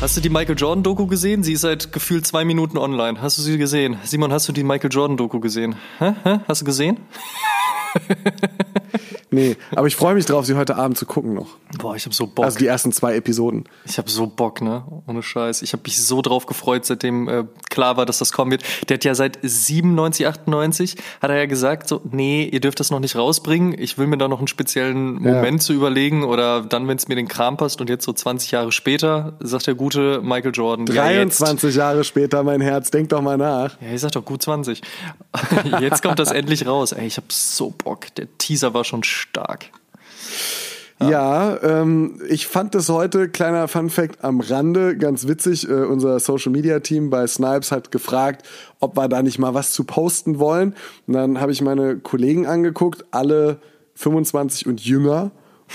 Hast du die Michael Jordan Doku gesehen? Sie ist seit gefühlt zwei Minuten online. Hast du sie gesehen? Simon, hast du die Michael Jordan Doku gesehen? Hä? Hä? Hast du gesehen? Nee, aber ich freue mich drauf, sie heute Abend zu gucken noch. Boah, ich habe so Bock. Also die ersten zwei Episoden. Ich habe so Bock, ne? Ohne Scheiß. Ich habe mich so drauf gefreut, seitdem äh, klar war, dass das kommen wird. Der hat ja seit 97, 98 hat er ja gesagt, so, nee, ihr dürft das noch nicht rausbringen. Ich will mir da noch einen speziellen Moment Ja. zu überlegen oder dann, wenn es mir den Kram passt. Und jetzt so 20 Jahre später sagt der gute Michael Jordan. Ja, jetzt. 23 Jahre später, mein Herz, denk doch mal nach. Ja, ich sag doch gut 20. Jetzt kommt das endlich raus. Ey, ich hab so Bock. Der Teaser war schon stark. Ja, ähm, ich fand das heute, kleiner Fun Fact am Rande, ganz witzig. Äh, unser Social Media Team bei Snipes hat gefragt, ob wir da nicht mal was zu posten wollen. Und dann habe ich meine Kollegen angeguckt, alle 25 und jünger.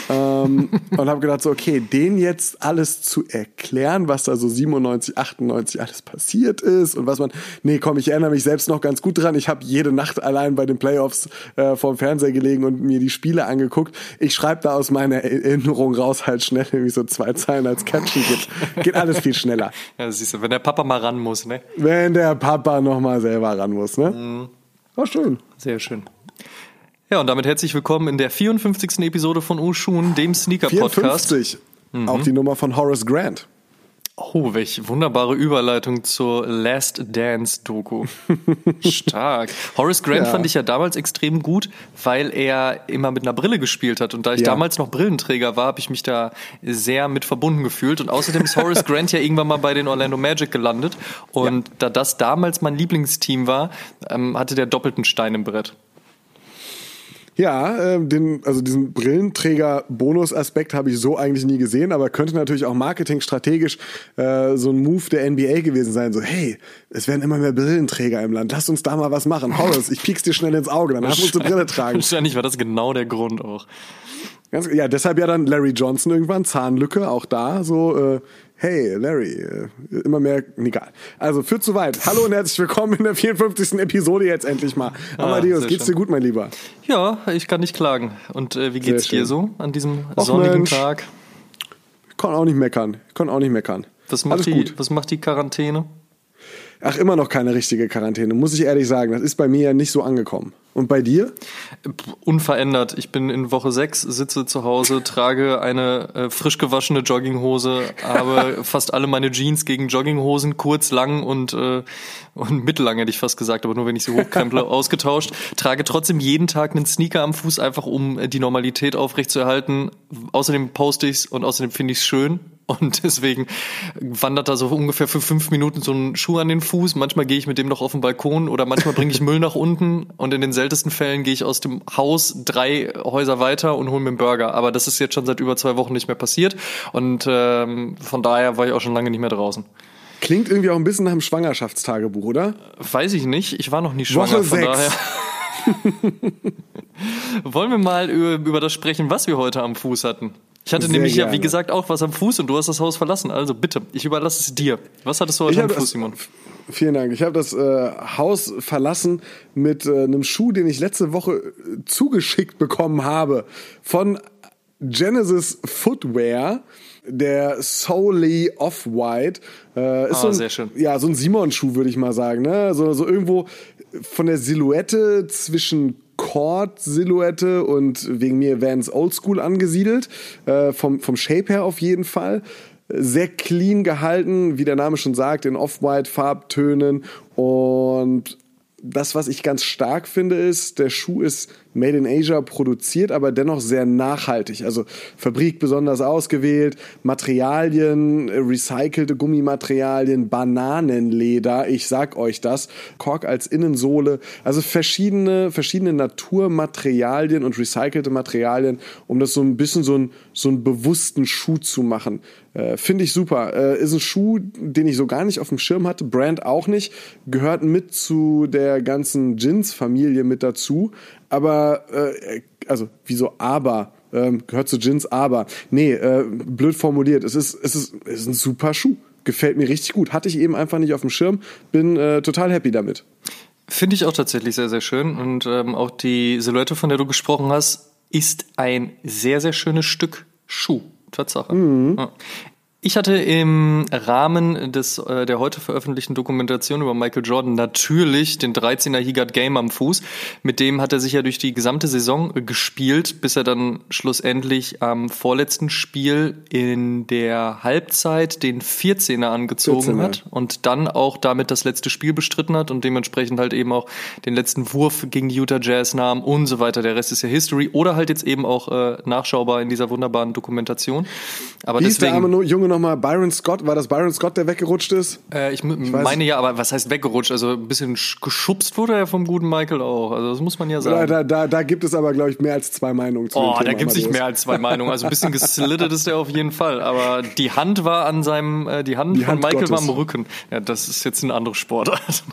Ähm, und habe gedacht so, okay, denen jetzt alles zu erklären, was da so 97, 98 alles passiert ist und was man, nee, komm, ich erinnere mich selbst noch ganz gut dran. Ich habe jede Nacht allein bei den Playoffs äh, vorm Fernseher gelegen und mir die Spiele angeguckt. Ich schreibe da aus meiner Erinnerung raus halt schnell irgendwie so zwei Zeilen als Caption. Geht, geht alles viel schneller. Ja, siehst du, wenn der Papa mal ran muss, ne? Wenn der Papa noch mal selber ran muss, ne? War schön. Sehr schön. Ja, und damit herzlich willkommen in der 54. Episode von Ushun, dem Sneaker-Podcast. 54. Auch die Nummer von Horace Grant. Oh, welch wunderbare Überleitung zur Last Dance-Doku. Stark. Horace Grant Ja. fand ich ja damals extrem gut, weil er immer mit einer Brille gespielt hat. Und da ich Ja. damals noch Brillenträger war, habe ich mich da sehr mit verbunden gefühlt. Und außerdem ist Horace Grant ja irgendwann mal bei den Orlando Magic gelandet. Und da das damals mein Lieblingsteam war, ähm, hatte der doppelten Stein im Brett. Ja, äh, den, also diesen Brillenträger-Bonus-Aspekt habe ich so eigentlich nie gesehen, aber könnte natürlich auch marketingstrategisch äh, so ein Move der NBA gewesen sein. So, hey, es werden immer mehr Brillenträger im Land, lass uns da mal was machen. Horace, ich piek's dir schnell ins Auge, dann darf uns eine Brille tragen. Wahrscheinlich war das genau der Grund auch. Ganz, ja, deshalb ja dann Larry Johnson irgendwann, Zahnlücke, auch da so, äh, hey Larry, äh, immer mehr, egal. Also führt zu weit. Hallo und herzlich willkommen in der 54. Episode jetzt endlich mal. Amadeus, Ah, geht's schön. dir gut, mein Lieber? Ja, ich kann nicht klagen. Und äh, wie geht's Sehr dir schön. so an diesem Ach, sonnigen Mensch. Tag? Ich kann auch nicht meckern. Ich kann auch nicht meckern. Was macht, Alles die, gut. was macht die Quarantäne? Ach, immer noch keine richtige Quarantäne, muss ich ehrlich sagen. Das ist bei mir ja nicht so angekommen. Und bei dir? Unverändert. Ich bin in Woche 6, sitze zu Hause, trage eine äh, frisch gewaschene Jogginghose, habe fast alle meine Jeans gegen Jogginghosen, kurz, lang und, äh, und mittellang hätte ich fast gesagt, aber nur wenn ich sie hochkremple, ausgetauscht. Trage trotzdem jeden Tag einen Sneaker am Fuß, einfach um äh, die Normalität aufrechtzuerhalten. Außerdem poste ich's und außerdem finde ich's schön. Und deswegen wandert da so ungefähr für fünf Minuten so ein Schuh an den Fuß. Manchmal gehe ich mit dem noch auf den Balkon oder manchmal bringe ich Müll nach unten. Und in den seltensten Fällen gehe ich aus dem Haus drei Häuser weiter und hole mir einen Burger. Aber das ist jetzt schon seit über zwei Wochen nicht mehr passiert. Und ähm, von daher war ich auch schon lange nicht mehr draußen. Klingt irgendwie auch ein bisschen nach einem Schwangerschaftstagebuch, oder? Weiß ich nicht. Ich war noch nie schwanger, Woche von sechs. daher. Wollen wir mal über, über das sprechen, was wir heute am Fuß hatten? Ich hatte Sehr nämlich ja, wie gerne. gesagt, auch was am Fuß und du hast das Haus verlassen. Also bitte, ich überlasse es dir. Was hattest du heute Ich am Fuß, das- Simon? Vielen Dank. Ich habe das äh, Haus verlassen mit äh, einem Schuh, den ich letzte Woche äh, zugeschickt bekommen habe von Genesis Footwear. Der Solely Off-White. Äh, ist Ah, so ein, sehr schön. Ja, so ein Simon-Schuh, würde ich mal sagen. Ne? So, so irgendwo von der Silhouette zwischen Cord-Silhouette und wegen mir Vans Oldschool angesiedelt. Äh, vom, vom Shape her auf jeden Fall. Sehr clean gehalten, wie der Name schon sagt, in Off-White Farbtönen und das, was ich ganz stark finde, ist, der Schuh ist made in Asia produziert, aber dennoch sehr nachhaltig. Also Fabrik besonders ausgewählt, Materialien, recycelte Gummimaterialien, Bananenleder, ich sag euch das, Kork als Innensohle, also verschiedene, verschiedene Naturmaterialien und recycelte Materialien, um das so ein bisschen so, ein, so einen bewussten Schuh zu machen. Äh, Finde ich super. Äh, ist ein Schuh, den ich so gar nicht auf dem Schirm hatte, Brand auch nicht, gehört mit zu der ganzen Jeans-Familie mit dazu, aber, äh, also, wieso aber? Ähm, gehört zu Jeans, aber. Nee, äh, blöd formuliert. Es ist, es, ist, es ist ein super Schuh. Gefällt mir richtig gut. Hatte ich eben einfach nicht auf dem Schirm. Bin äh, total happy damit. Finde ich auch tatsächlich sehr, sehr schön. Und ähm, auch die Silhouette, von der du gesprochen hast, ist ein sehr, sehr schönes Stück Schuh. Tatsache. Mhm. Ja. Ich hatte im Rahmen des, äh, der heute veröffentlichten Dokumentation über Michael Jordan natürlich den 13er He Got Game am Fuß. Mit dem hat er sich ja durch die gesamte Saison gespielt, bis er dann schlussendlich am vorletzten Spiel in der Halbzeit den 14er angezogen 14er. hat und dann auch damit das letzte Spiel bestritten hat und dementsprechend halt eben auch den letzten Wurf gegen die Utah Jazz nahm und so weiter. Der Rest ist ja History oder halt jetzt eben auch äh, nachschaubar in dieser wunderbaren Dokumentation. Aber Wie deswegen, ist der arme Junge nochmal Byron Scott? War das Byron Scott, der weggerutscht ist? Äh, ich, ich meine ja, aber was heißt weggerutscht? Also ein bisschen geschubst wurde er vom guten Michael auch. Also das muss man ja sagen. Da, da, da gibt es aber, glaube ich, mehr als zwei Meinungen zu. Oh, da gibt es nicht mehr als zwei Meinungen. Also ein bisschen geslittet ist er auf jeden Fall. Aber die Hand war an seinem, äh, die Hand die von Hand Michael Gottes. war am Rücken. Ja, das ist jetzt ein anderes Sportart.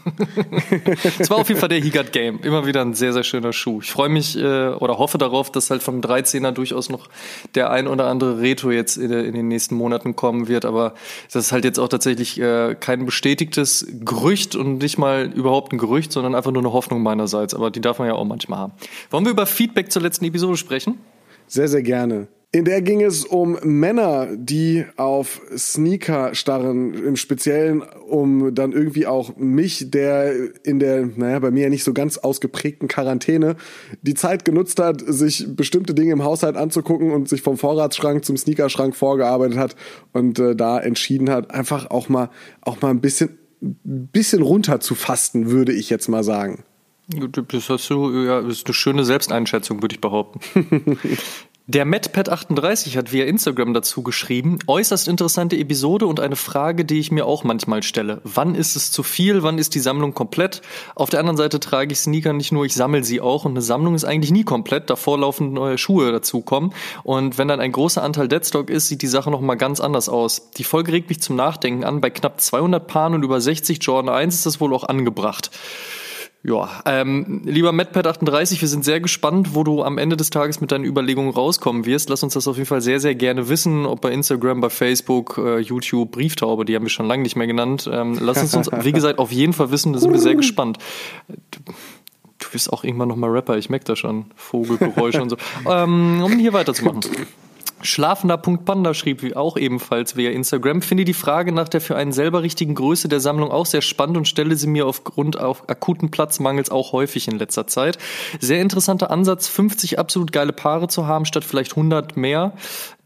Es war auf jeden Fall der He Got Game. Immer wieder ein sehr, sehr schöner Schuh. Ich freue mich äh, oder hoffe darauf, dass halt vom 13er durchaus noch der ein oder andere Retro jetzt in, in den nächsten Monaten kommen wird. Aber das ist halt jetzt auch tatsächlich äh, kein bestätigtes Gerücht und nicht mal überhaupt ein Gerücht, sondern einfach nur eine Hoffnung meinerseits. Aber die darf man ja auch manchmal haben. Wollen wir über Feedback zur letzten Episode sprechen? Sehr, sehr gerne. In der ging es um Männer, die auf Sneaker starren, im Speziellen um dann irgendwie auch mich, der in der, naja, bei mir ja nicht so ganz ausgeprägten Quarantäne die Zeit genutzt hat, sich bestimmte Dinge im Haushalt anzugucken und sich vom Vorratsschrank zum Sneakerschrank vorgearbeitet hat und äh, da entschieden hat, einfach auch mal, auch mal ein bisschen, bisschen runter zu fasten, würde ich jetzt mal sagen. Das hast du, ja, das ist eine schöne Selbsteinschätzung, würde ich behaupten. Der MadPad38 hat via Instagram dazu geschrieben, äußerst interessante Episode und eine Frage, die ich mir auch manchmal stelle. Wann ist es zu viel? Wann ist die Sammlung komplett? Auf der anderen Seite trage ich Sneaker nicht nur, ich sammle sie auch und eine Sammlung ist eigentlich nie komplett, davor laufend neue Schuhe dazukommen. Und wenn dann ein großer Anteil Deadstock ist, sieht die Sache nochmal ganz anders aus. Die Folge regt mich zum Nachdenken an. Bei knapp 200 Paaren und über 60 Jordan 1 ist das wohl auch angebracht. Ja, ähm, lieber MadPad38, wir sind sehr gespannt, wo du am Ende des Tages mit deinen Überlegungen rauskommen wirst. Lass uns das auf jeden Fall sehr, sehr gerne wissen, ob bei Instagram, bei Facebook, äh, YouTube, Brieftaube, die haben wir schon lange nicht mehr genannt. Ähm, lass uns uns, wie gesagt, auf jeden Fall wissen, da sind wir sehr gespannt. Du, du wirst auch irgendwann nochmal Rapper, ich merke das schon. Vogelgeräusche und so. Ähm, um hier weiterzumachen. Schlafender.panda schrieb auch ebenfalls via Instagram, finde die Frage nach der für einen selber richtigen Größe der Sammlung auch sehr spannend und stelle sie mir aufgrund auf akuten Platzmangels auch häufig in letzter Zeit. Sehr interessanter Ansatz, 50 absolut geile Paare zu haben, statt vielleicht 100 mehr.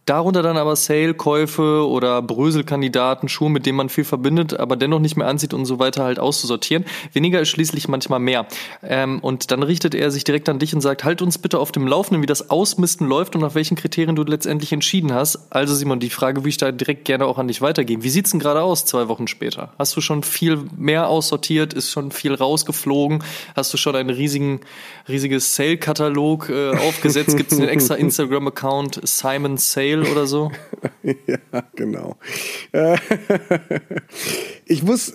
Darunter dann aber Sale-Käufe oder Bröselkandidaten, Schuhe, mit denen man viel verbindet, aber dennoch nicht mehr ansieht und so weiter halt auszusortieren. Weniger ist schließlich manchmal mehr. Ähm, und dann richtet er sich direkt an dich und sagt, halt uns bitte auf dem Laufenden, wie das Ausmisten läuft und nach welchen Kriterien du letztendlich entschieden hast. Also Simon, die Frage würde ich da direkt gerne auch an dich weitergeben. Wie sieht's denn gerade aus, zwei Wochen später? Hast du schon viel mehr aussortiert? Ist schon viel rausgeflogen? Hast du schon einen riesigen, riesiges Sale-Katalog äh, aufgesetzt? Gibt es einen extra Instagram-Account, Simon Sale? Mail oder so? ja, genau. Äh, ich muss äh,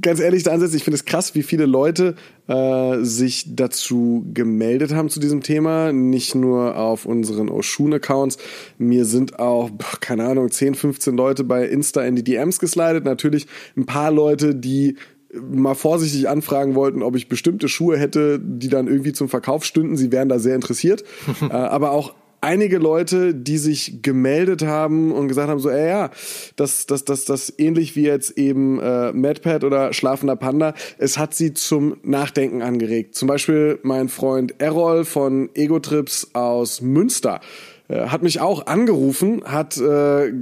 ganz ehrlich da ansetzen, ich finde es krass, wie viele Leute äh, sich dazu gemeldet haben zu diesem Thema. Nicht nur auf unseren Oshun-Accounts. Mir sind auch, keine Ahnung, 10, 15 Leute bei Insta in die DMs geslidet. Natürlich ein paar Leute, die mal vorsichtig anfragen wollten, ob ich bestimmte Schuhe hätte, die dann irgendwie zum Verkauf stünden. Sie wären da sehr interessiert. äh, aber auch einige Leute, die sich gemeldet haben und gesagt haben, so, ey, ja, das, das, das, das ähnlich wie jetzt eben äh, MadPad oder Schlafender Panda, es hat sie zum Nachdenken angeregt. Zum Beispiel mein Freund Errol von Ego Trips aus Münster äh, hat mich auch angerufen, hat äh,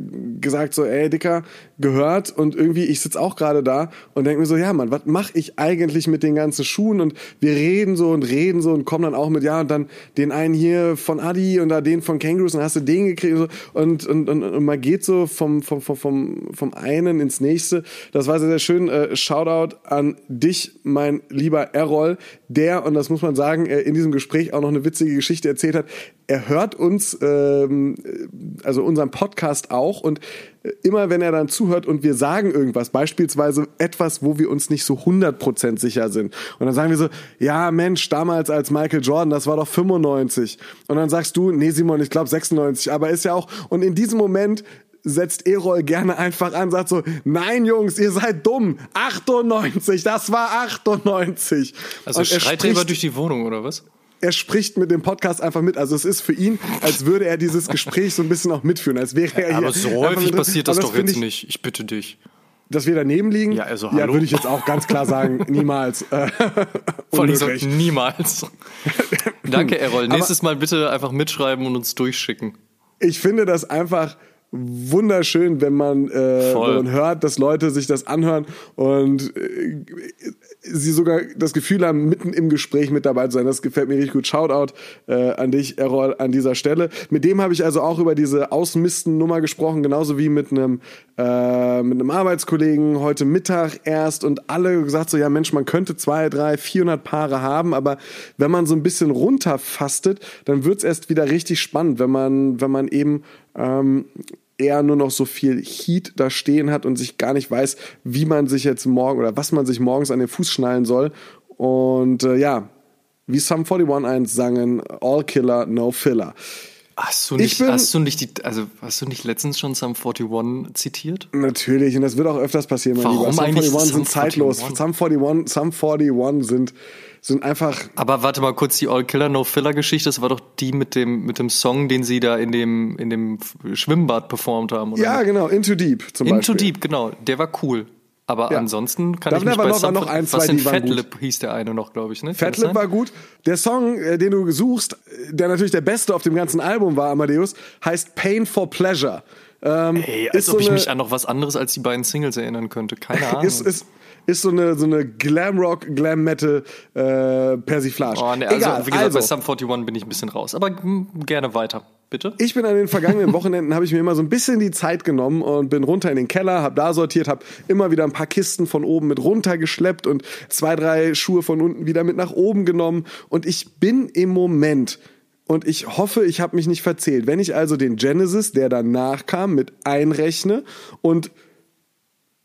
gesagt so, ey Dicker, gehört und irgendwie, ich sitz auch gerade da und denke mir so, ja Mann, was mache ich eigentlich mit den ganzen Schuhen und wir reden so und reden so und kommen dann auch mit, ja und dann den einen hier von Adi und da den von Kangaroos und hast du den gekriegt und, so, und, und, und, und man geht so vom, vom, vom, vom, vom einen ins nächste. Das war sehr, sehr schön. Äh, Shoutout an dich, mein lieber Errol, der, und das muss man sagen, äh, in diesem Gespräch auch noch eine witzige Geschichte erzählt hat. Er hört uns, ähm, also unseren Podcast auch und immer wenn er dann zuhört und wir sagen irgendwas, beispielsweise etwas, wo wir uns nicht so 100% sicher sind. Und dann sagen wir so, ja Mensch, damals als Michael Jordan, das war doch 95. Und dann sagst du, nee Simon, ich glaube 96, aber ist ja auch, und in diesem Moment setzt Erol gerne einfach an, sagt so, nein Jungs, ihr seid dumm, 98, das war 98. Also schreit er über durch die Wohnung oder was? Er spricht mit dem Podcast einfach mit. Also es ist für ihn, als würde er dieses Gespräch so ein bisschen auch mitführen, als wäre er hier. Aber so häufig passiert das, das doch jetzt ich, nicht. Ich bitte dich. Dass wir daneben liegen? Ja, also hallo. Ja, würde ich jetzt auch ganz klar sagen, niemals. Vor allem so, niemals. Danke, Errol. Nächstes Mal bitte einfach mitschreiben und uns durchschicken. Ich finde das einfach wunderschön, wenn man, äh, wenn man hört, dass Leute sich das anhören und äh, sie sogar das Gefühl haben, mitten im Gespräch mit dabei zu sein. Das gefällt mir richtig gut. Shoutout äh, an dich, Errol, an dieser Stelle. Mit dem habe ich also auch über diese Ausmisten-Nummer gesprochen, genauso wie mit einem äh, mit einem Arbeitskollegen heute Mittag erst und alle gesagt so, ja Mensch, man könnte zwei, drei, vierhundert Paare haben, aber wenn man so ein bisschen runterfastet, dann wird's erst wieder richtig spannend, wenn man, wenn man eben ähm, eher nur noch so viel Heat da stehen hat und sich gar nicht weiß, wie man sich jetzt morgen oder was man sich morgens an den Fuß schnallen soll. Und äh, ja, wie Sum 41 1 sangen, All Killer, No Filler. Hast du nicht, bin, hast du nicht die, also hast du nicht letztens schon Sum 41 zitiert? Natürlich, und das wird auch öfters passieren, mein Warum Lieber. Sum 41 sind zeitlos. Sum 41, Sum 41 sind sind einfach. Aber warte mal kurz, die All Killer No Filler Geschichte, das war doch die mit dem mit dem Song, den sie da in dem in dem Schwimmbad performt haben. Oder? Ja, genau, Into Deep zum Into Beispiel. Into Deep, genau, der war cool. Aber ja. ansonsten kann da ich mich bei noch, noch ein, zwei, was in die Fatlip hieß der eine noch, glaube ich, ne? Fatlip war gut. Der Song, äh, den du suchst, der natürlich der beste auf dem ganzen Album war, Amadeus, heißt Pain for Pleasure. Ähm, Ey, als ob so ich mich an noch was anderes als die beiden Singles erinnern könnte. Keine Ahnung. ist, ist, ist so eine, so eine Glam-Rock, Glam-Metal äh, Persiflage. Oh, nee, also, Egal, wie gesagt, also. bei Sum 41 bin ich ein bisschen raus. Aber gerne weiter, bitte. Ich bin an den vergangenen Wochenenden, habe ich mir immer so ein bisschen die Zeit genommen und bin runter in den Keller, habe da sortiert, habe immer wieder ein paar Kisten von oben mit runtergeschleppt und zwei, drei Schuhe von unten wieder mit nach oben genommen. Und ich bin im Moment und ich hoffe, ich habe mich nicht verzählt. Wenn ich also den Genesis, der danach kam, mit einrechne und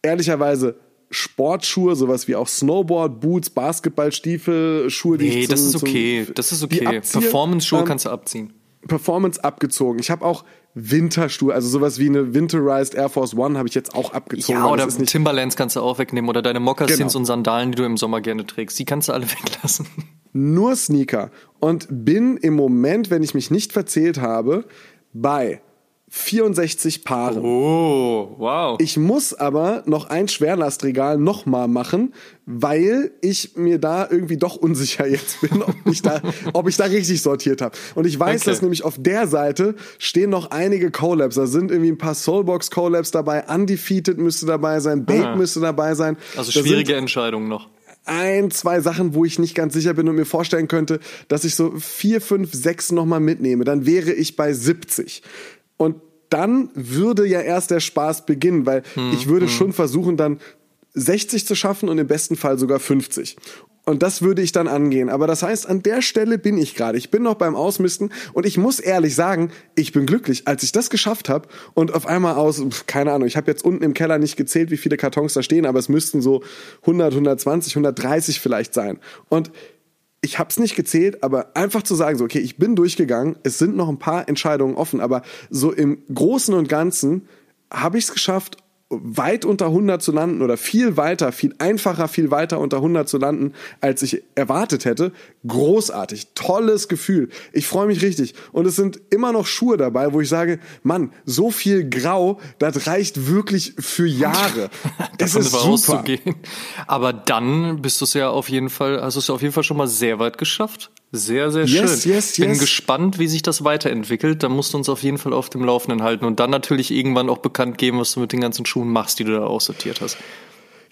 ehrlicherweise Sportschuhe, sowas wie auch Snowboard, Boots, Basketballstiefel, Schuhe, die nee, ich zum, das ist okay, das ist okay. Performance-Schuhe ähm, kannst du abziehen. Performance abgezogen. Ich habe auch Winterschuhe, also sowas wie eine Winterized Air Force One habe ich jetzt auch abgezogen. Ja, oder Timberlands kannst du auch wegnehmen oder deine Moccasins genau. und Sandalen, die du im Sommer gerne trägst, die kannst du alle weglassen. Nur Sneaker und bin im Moment, wenn ich mich nicht verzählt habe, bei 64 Paare. Oh, wow. Ich muss aber noch ein Schwerlastregal nochmal machen, weil ich mir da irgendwie doch unsicher jetzt bin, ob ich da, ob ich da richtig sortiert habe. Und ich weiß, okay. dass nämlich auf der Seite stehen noch einige Collabs. Da sind irgendwie ein paar Soulbox Collabs dabei, Undefeated müsste dabei sein, Bait ah. müsste dabei sein. Also schwierige Entscheidungen noch ein, zwei Sachen, wo ich nicht ganz sicher bin und mir vorstellen könnte, dass ich so vier, fünf, sechs nochmal mitnehme. Dann wäre ich bei 70. Und dann würde ja erst der Spaß beginnen, weil hm, ich würde hm. schon versuchen, dann 60 zu schaffen und im besten Fall sogar 50. Und das würde ich dann angehen. Aber das heißt, an der Stelle bin ich gerade. Ich bin noch beim Ausmisten und ich muss ehrlich sagen, ich bin glücklich, als ich das geschafft habe und auf einmal aus, keine Ahnung, ich habe jetzt unten im Keller nicht gezählt, wie viele Kartons da stehen, aber es müssten so 100, 120, 130 vielleicht sein. Und ich habe es nicht gezählt, aber einfach zu sagen, so, okay, ich bin durchgegangen, es sind noch ein paar Entscheidungen offen, aber so im Großen und Ganzen habe ich es geschafft weit unter 100 zu landen oder viel weiter, viel einfacher, viel weiter unter 100 zu landen, als ich erwartet hätte. Großartig, tolles Gefühl. Ich freue mich richtig. Und es sind immer noch Schuhe dabei, wo ich sage, Mann, so viel Grau, das reicht wirklich für Jahre. das ist super. Aber dann bist du es ja auf jeden Fall, hast du es ja auf jeden Fall schon mal sehr weit geschafft. Sehr, sehr Yes, schön. yes, Bin yes. gespannt, wie sich das weiterentwickelt. Da musst du uns auf jeden Fall auf dem Laufenden halten und dann natürlich irgendwann auch bekannt geben, was du mit den ganzen Schuhen machst, die du da aussortiert hast.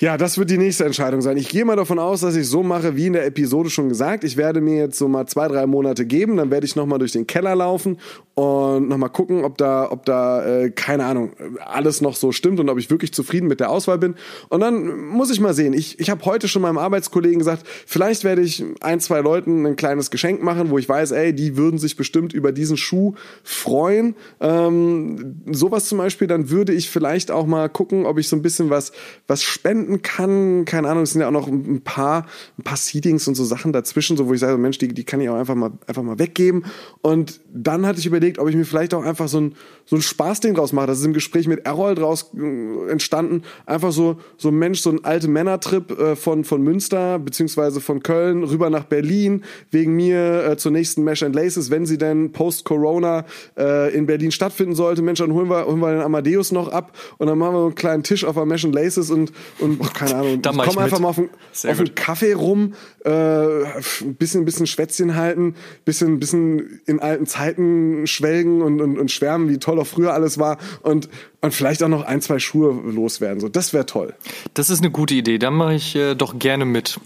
Ja, das wird die nächste Entscheidung sein. Ich gehe mal davon aus, dass ich so mache, wie in der Episode schon gesagt. Ich werde mir jetzt so mal zwei, drei Monate geben, dann werde ich nochmal durch den Keller laufen und nochmal gucken, ob da, ob da, äh, keine Ahnung, alles noch so stimmt und ob ich wirklich zufrieden mit der Auswahl bin. Und dann muss ich mal sehen. Ich, ich habe heute schon meinem Arbeitskollegen gesagt, vielleicht werde ich ein, zwei Leuten ein kleines Geschenk machen, wo ich weiß, ey, die würden sich bestimmt über diesen Schuh freuen. Ähm, sowas zum Beispiel, dann würde ich vielleicht auch mal gucken, ob ich so ein bisschen was, was spenden kann. Keine Ahnung, es sind ja auch noch ein paar, ein paar Seedings und so Sachen dazwischen, so wo ich sage, Mensch, die, die kann ich auch einfach mal, einfach mal weggeben. Und dann hatte ich überlegt, ob ich mir vielleicht auch einfach so ein, so ein Spaßding draus mache. Das ist im Gespräch mit Errol draus äh, entstanden. Einfach so, so ein Mensch, so ein alte Männertrip äh, von, von Münster, beziehungsweise von Köln rüber nach Berlin, wegen mir äh, zur nächsten Mesh and Laces, wenn sie denn post-Corona äh, in Berlin stattfinden sollte. Mensch, dann holen wir, holen wir den Amadeus noch ab und dann machen wir so einen kleinen Tisch auf der Mesh and Laces und, und oh, keine Ahnung, ich komm einfach mal auf, einen- Sehr auf einen. Kaffee rum, äh, ein bisschen, bisschen Schwätzchen halten, bisschen, bisschen in alten Zeiten schwelgen und, und, und schwärmen, wie toll auch früher alles war und, und vielleicht auch noch ein, zwei Schuhe loswerden. So, das wäre toll. Das ist eine gute Idee. Da mache ich äh, doch gerne mit.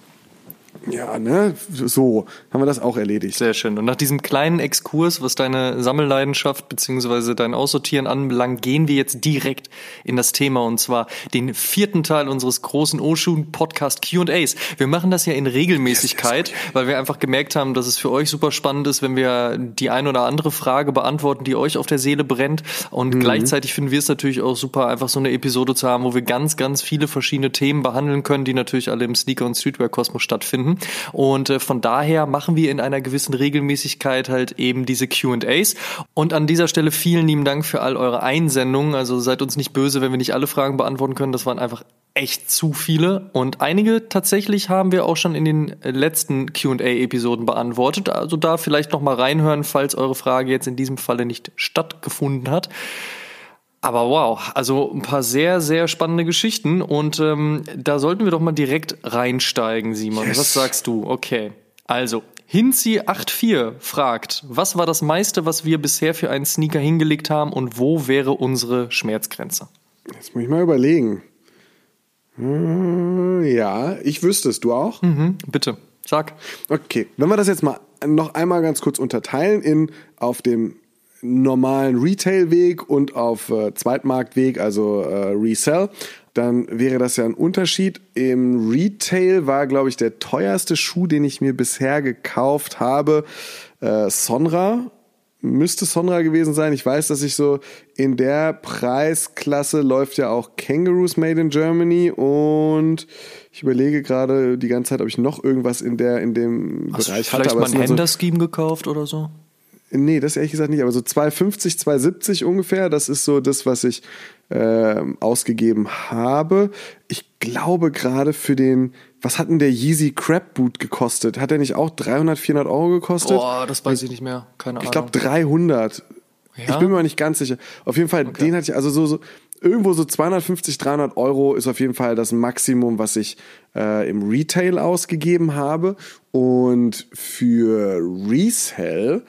Ja, ne? So, haben wir das auch erledigt. Sehr schön. Und nach diesem kleinen Exkurs, was deine Sammelleidenschaft bzw. dein Aussortieren anbelangt, gehen wir jetzt direkt in das Thema und zwar den vierten Teil unseres großen Oshun Podcast Q&As. Wir machen das ja in Regelmäßigkeit, weil wir einfach gemerkt haben, dass es für euch super spannend ist, wenn wir die ein oder andere Frage beantworten, die euch auf der Seele brennt. Und gleichzeitig finden wir es natürlich auch super, einfach so eine Episode zu haben, wo wir ganz, ganz viele verschiedene Themen behandeln können, die natürlich alle im Sneaker- und Streetwear-Kosmos stattfinden. Und äh, von daher machen wir in einer gewissen Regelmäßigkeit halt eben diese Q&As. Und an dieser Stelle vielen lieben Dank für all eure Einsendungen. Also seid uns nicht böse, wenn wir nicht alle Fragen beantworten können. Das waren einfach echt zu viele. Und einige tatsächlich haben wir auch schon in den letzten Q&A-Episoden beantwortet. Also da vielleicht noch mal reinhören, falls eure Frage jetzt in diesem Falle nicht stattgefunden hat. Aber wow, also ein paar sehr, sehr spannende Geschichten und ähm, da sollten wir doch mal direkt reinsteigen, Simon. Yes. Was sagst du? Okay. Also, Hinzi84 fragt, was war das meiste, was wir bisher für einen Sneaker hingelegt haben und wo wäre unsere Schmerzgrenze? Jetzt muss ich mal überlegen. Hm, Ja, ich wüsste es, du auch? Mhm, bitte, sag. Okay, wenn wir das jetzt mal noch einmal ganz kurz unterteilen in auf dem normalen Retail-Weg und auf äh, Zweitmarktweg, also äh, Resell, dann wäre das ja ein Unterschied. Im Retail war, glaube ich, der teuerste Schuh, den ich mir bisher gekauft habe, äh, Sonra. Müsste Sonra gewesen sein. Ich weiß, dass ich so in der Preisklasse läuft ja auch Kangaroos Made in Germany und ich überlege gerade die ganze Zeit, ob ich noch irgendwas in der in dem Hast Bereich hatte. vielleicht mal ein sind so- Händler-Scheme gekauft oder so? Nee, das ehrlich gesagt nicht, aber so 2,50, 2,70 ungefähr, das ist so das, was ich ähm, ausgegeben habe. Ich glaube gerade für den, was hat denn der Yeezy Crab Boot gekostet? Hat der nicht auch 300, 400 Euro gekostet? Boah, das weiß ich nicht mehr. Keine ich Ahnung. glaube 300. Ich Ja? bin mir nicht ganz sicher. Auf jeden Fall, den hatte ich, also so, so irgendwo so 250, 300 Euro ist auf jeden Fall das Maximum, was ich äh, im Retail ausgegeben habe. Und für Resell,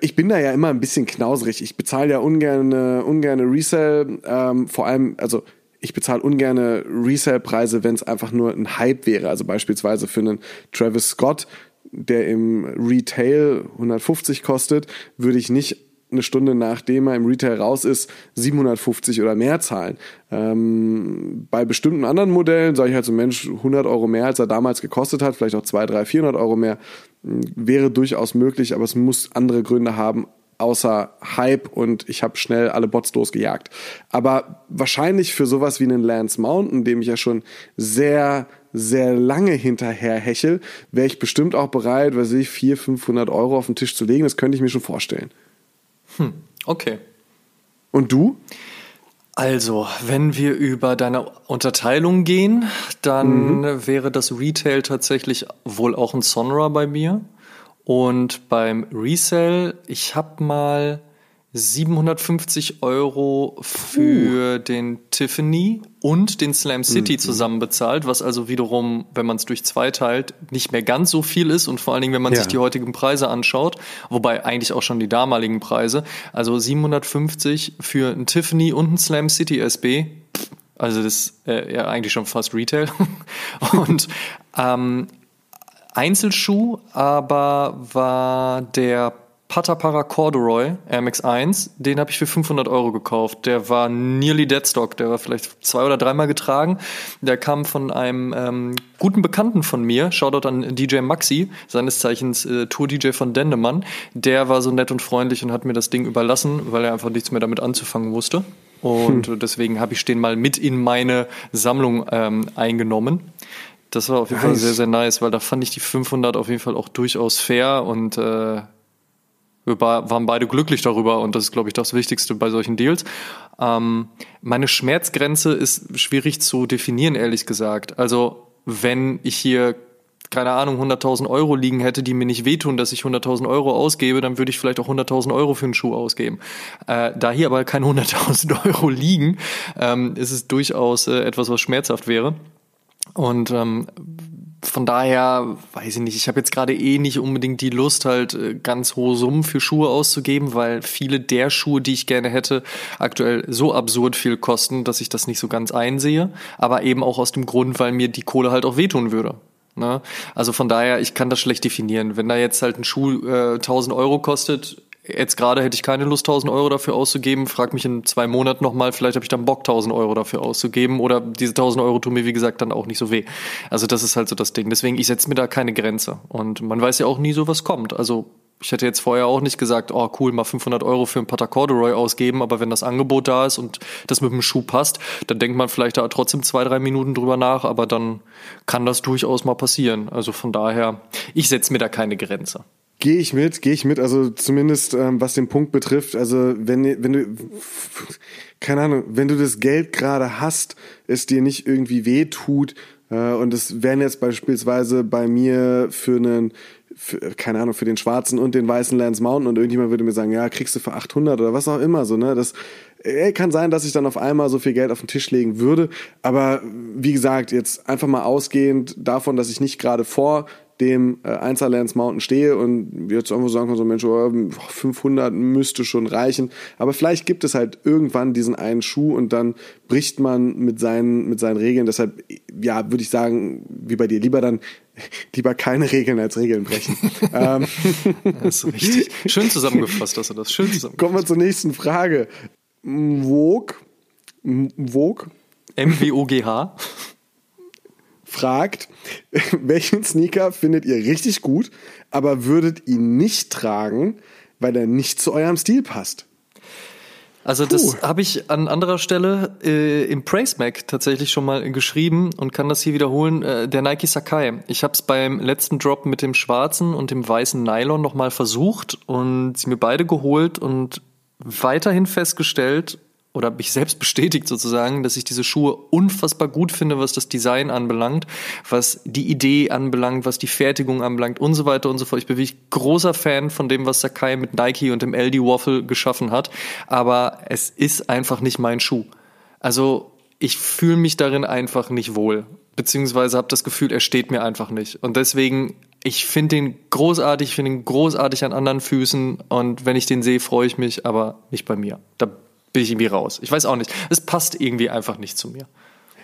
ich bin da ja immer ein bisschen knauserig. Ich bezahle ja ungern, ungern Resell, ähm, vor allem, also ich bezahle ungern Resell-Preise, wenn es einfach nur ein Hype wäre. Also beispielsweise für einen Travis Scott, der im Retail 150 kostet, würde ich nicht eine Stunde nachdem er im Retail raus ist, 750 oder mehr zahlen. Ähm, bei bestimmten anderen Modellen sage ich halt so, Mensch, 100 Euro mehr, als er damals gekostet hat, vielleicht auch 200, 300, 400 Euro mehr, wäre durchaus möglich, aber es muss andere Gründe haben, außer Hype und ich habe schnell alle Bots losgejagt. Aber wahrscheinlich für sowas wie einen Lance Mountain, dem ich ja schon sehr, sehr lange hinterher hechel, wäre ich bestimmt auch bereit, weiß ich, 400, 500 Euro auf den Tisch zu legen. Das könnte ich mir schon vorstellen. Okay. Und du? Also, wenn wir über deine Unterteilung gehen, dann wäre das Retail tatsächlich wohl auch ein Sonra bei mir. Und beim Resell, ich habe mal 750 Euro für uh. den Tiffany und den Slam City mhm. zusammen bezahlt, was also wiederum, wenn man es durch zwei teilt, nicht mehr ganz so viel ist und vor allen Dingen, wenn man ja. sich die heutigen Preise anschaut, wobei eigentlich auch schon die damaligen Preise, also 750 für einen Tiffany und einen Slam City SB, also das ist äh, ja eigentlich schon fast Retail und ähm, Einzelschuh, aber war der Patapara Corduroy MX1, den habe ich für 500 Euro gekauft. Der war nearly deadstock, der war vielleicht zwei oder dreimal getragen. Der kam von einem ähm, guten Bekannten von mir, Shoutout an DJ Maxi, seines Zeichens äh, Tour-DJ von Dendemann. Der war so nett und freundlich und hat mir das Ding überlassen, weil er einfach nichts mehr damit anzufangen wusste. Und hm. deswegen habe ich den mal mit in meine Sammlung ähm, eingenommen. Das war auf jeden nice. Fall sehr, sehr nice, weil da fand ich die 500 auf jeden Fall auch durchaus fair und äh, wir waren beide glücklich darüber und das ist, glaube ich, das Wichtigste bei solchen Deals. Ähm, meine Schmerzgrenze ist schwierig zu definieren, ehrlich gesagt. Also wenn ich hier keine Ahnung, 100.000 Euro liegen hätte, die mir nicht wehtun, dass ich 100.000 Euro ausgebe, dann würde ich vielleicht auch 100.000 Euro für einen Schuh ausgeben. Äh, da hier aber keine 100.000 Euro liegen, ähm, ist es durchaus äh, etwas, was schmerzhaft wäre. Und ähm, von daher, weiß ich nicht, ich habe jetzt gerade eh nicht unbedingt die Lust, halt äh, ganz hohe Summen für Schuhe auszugeben, weil viele der Schuhe, die ich gerne hätte, aktuell so absurd viel kosten, dass ich das nicht so ganz einsehe. Aber eben auch aus dem Grund, weil mir die Kohle halt auch wehtun würde. Ne? Also von daher, ich kann das schlecht definieren. Wenn da jetzt halt ein Schuh äh, 1000 Euro kostet, Jetzt gerade hätte ich keine Lust, 1000 Euro dafür auszugeben. Frag mich in zwei Monaten nochmal, vielleicht habe ich dann Bock, 1000 Euro dafür auszugeben. Oder diese 1000 Euro tun mir, wie gesagt, dann auch nicht so weh. Also das ist halt so das Ding. Deswegen, ich setze mir da keine Grenze. Und man weiß ja auch nie so, was kommt. Also ich hätte jetzt vorher auch nicht gesagt, oh cool, mal 500 Euro für ein Pata Corduroy ausgeben, aber wenn das Angebot da ist und das mit dem Schuh passt, dann denkt man vielleicht da trotzdem zwei, drei Minuten drüber nach, aber dann kann das durchaus mal passieren. Also von daher, ich setze mir da keine Grenze. Gehe ich mit, gehe ich mit, also zumindest ähm, was den Punkt betrifft, also wenn, wenn du, keine Ahnung, wenn du das Geld gerade hast, es dir nicht irgendwie weh tut äh, und es wären jetzt beispielsweise bei mir für einen, für, keine Ahnung, für den schwarzen und den weißen Lance Mountain und irgendjemand würde mir sagen, ja, kriegst du für 800 oder was auch immer, so, ne, das, äh, kann sein, dass ich dann auf einmal so viel Geld auf den Tisch legen würde, aber wie gesagt, jetzt einfach mal ausgehend davon, dass ich nicht gerade vor dem äh, Einzellands Mountain stehe und jetzt irgendwo sagen kann, so Mensch, oh, 500 müsste schon reichen. Aber vielleicht gibt es halt irgendwann diesen einen Schuh und dann bricht man mit seinen, mit seinen Regeln. Deshalb, ja, würde ich sagen, wie bei dir, lieber dann lieber keine Regeln als Regeln brechen. ähm. Das ist richtig. Schön zusammengefasst hast du das. Schön zusammengefasst. Kommen wir zur nächsten Frage. Vogue. Vogue. M-W-O-G-H fragt, welchen Sneaker findet ihr richtig gut, aber würdet ihn nicht tragen, weil er nicht zu eurem Stil passt? Also das habe ich an anderer Stelle äh, im Praise Mac tatsächlich schon mal geschrieben und kann das hier wiederholen. Äh, der Nike Sakai. Ich habe es beim letzten Drop mit dem schwarzen und dem weißen Nylon nochmal versucht und sie mir beide geholt und weiterhin festgestellt, oder mich selbst bestätigt sozusagen, dass ich diese Schuhe unfassbar gut finde, was das Design anbelangt, was die Idee anbelangt, was die Fertigung anbelangt und so weiter und so fort. Ich bin wirklich großer Fan von dem, was Sakai mit Nike und dem LD Waffle geschaffen hat, aber es ist einfach nicht mein Schuh. Also ich fühle mich darin einfach nicht wohl, beziehungsweise habe das Gefühl, er steht mir einfach nicht. Und deswegen ich finde den großartig, ich finde ihn großartig an anderen Füßen und wenn ich den sehe, freue ich mich, aber nicht bei mir. Da bin ich irgendwie raus. Ich weiß auch nicht. Es passt irgendwie einfach nicht zu mir.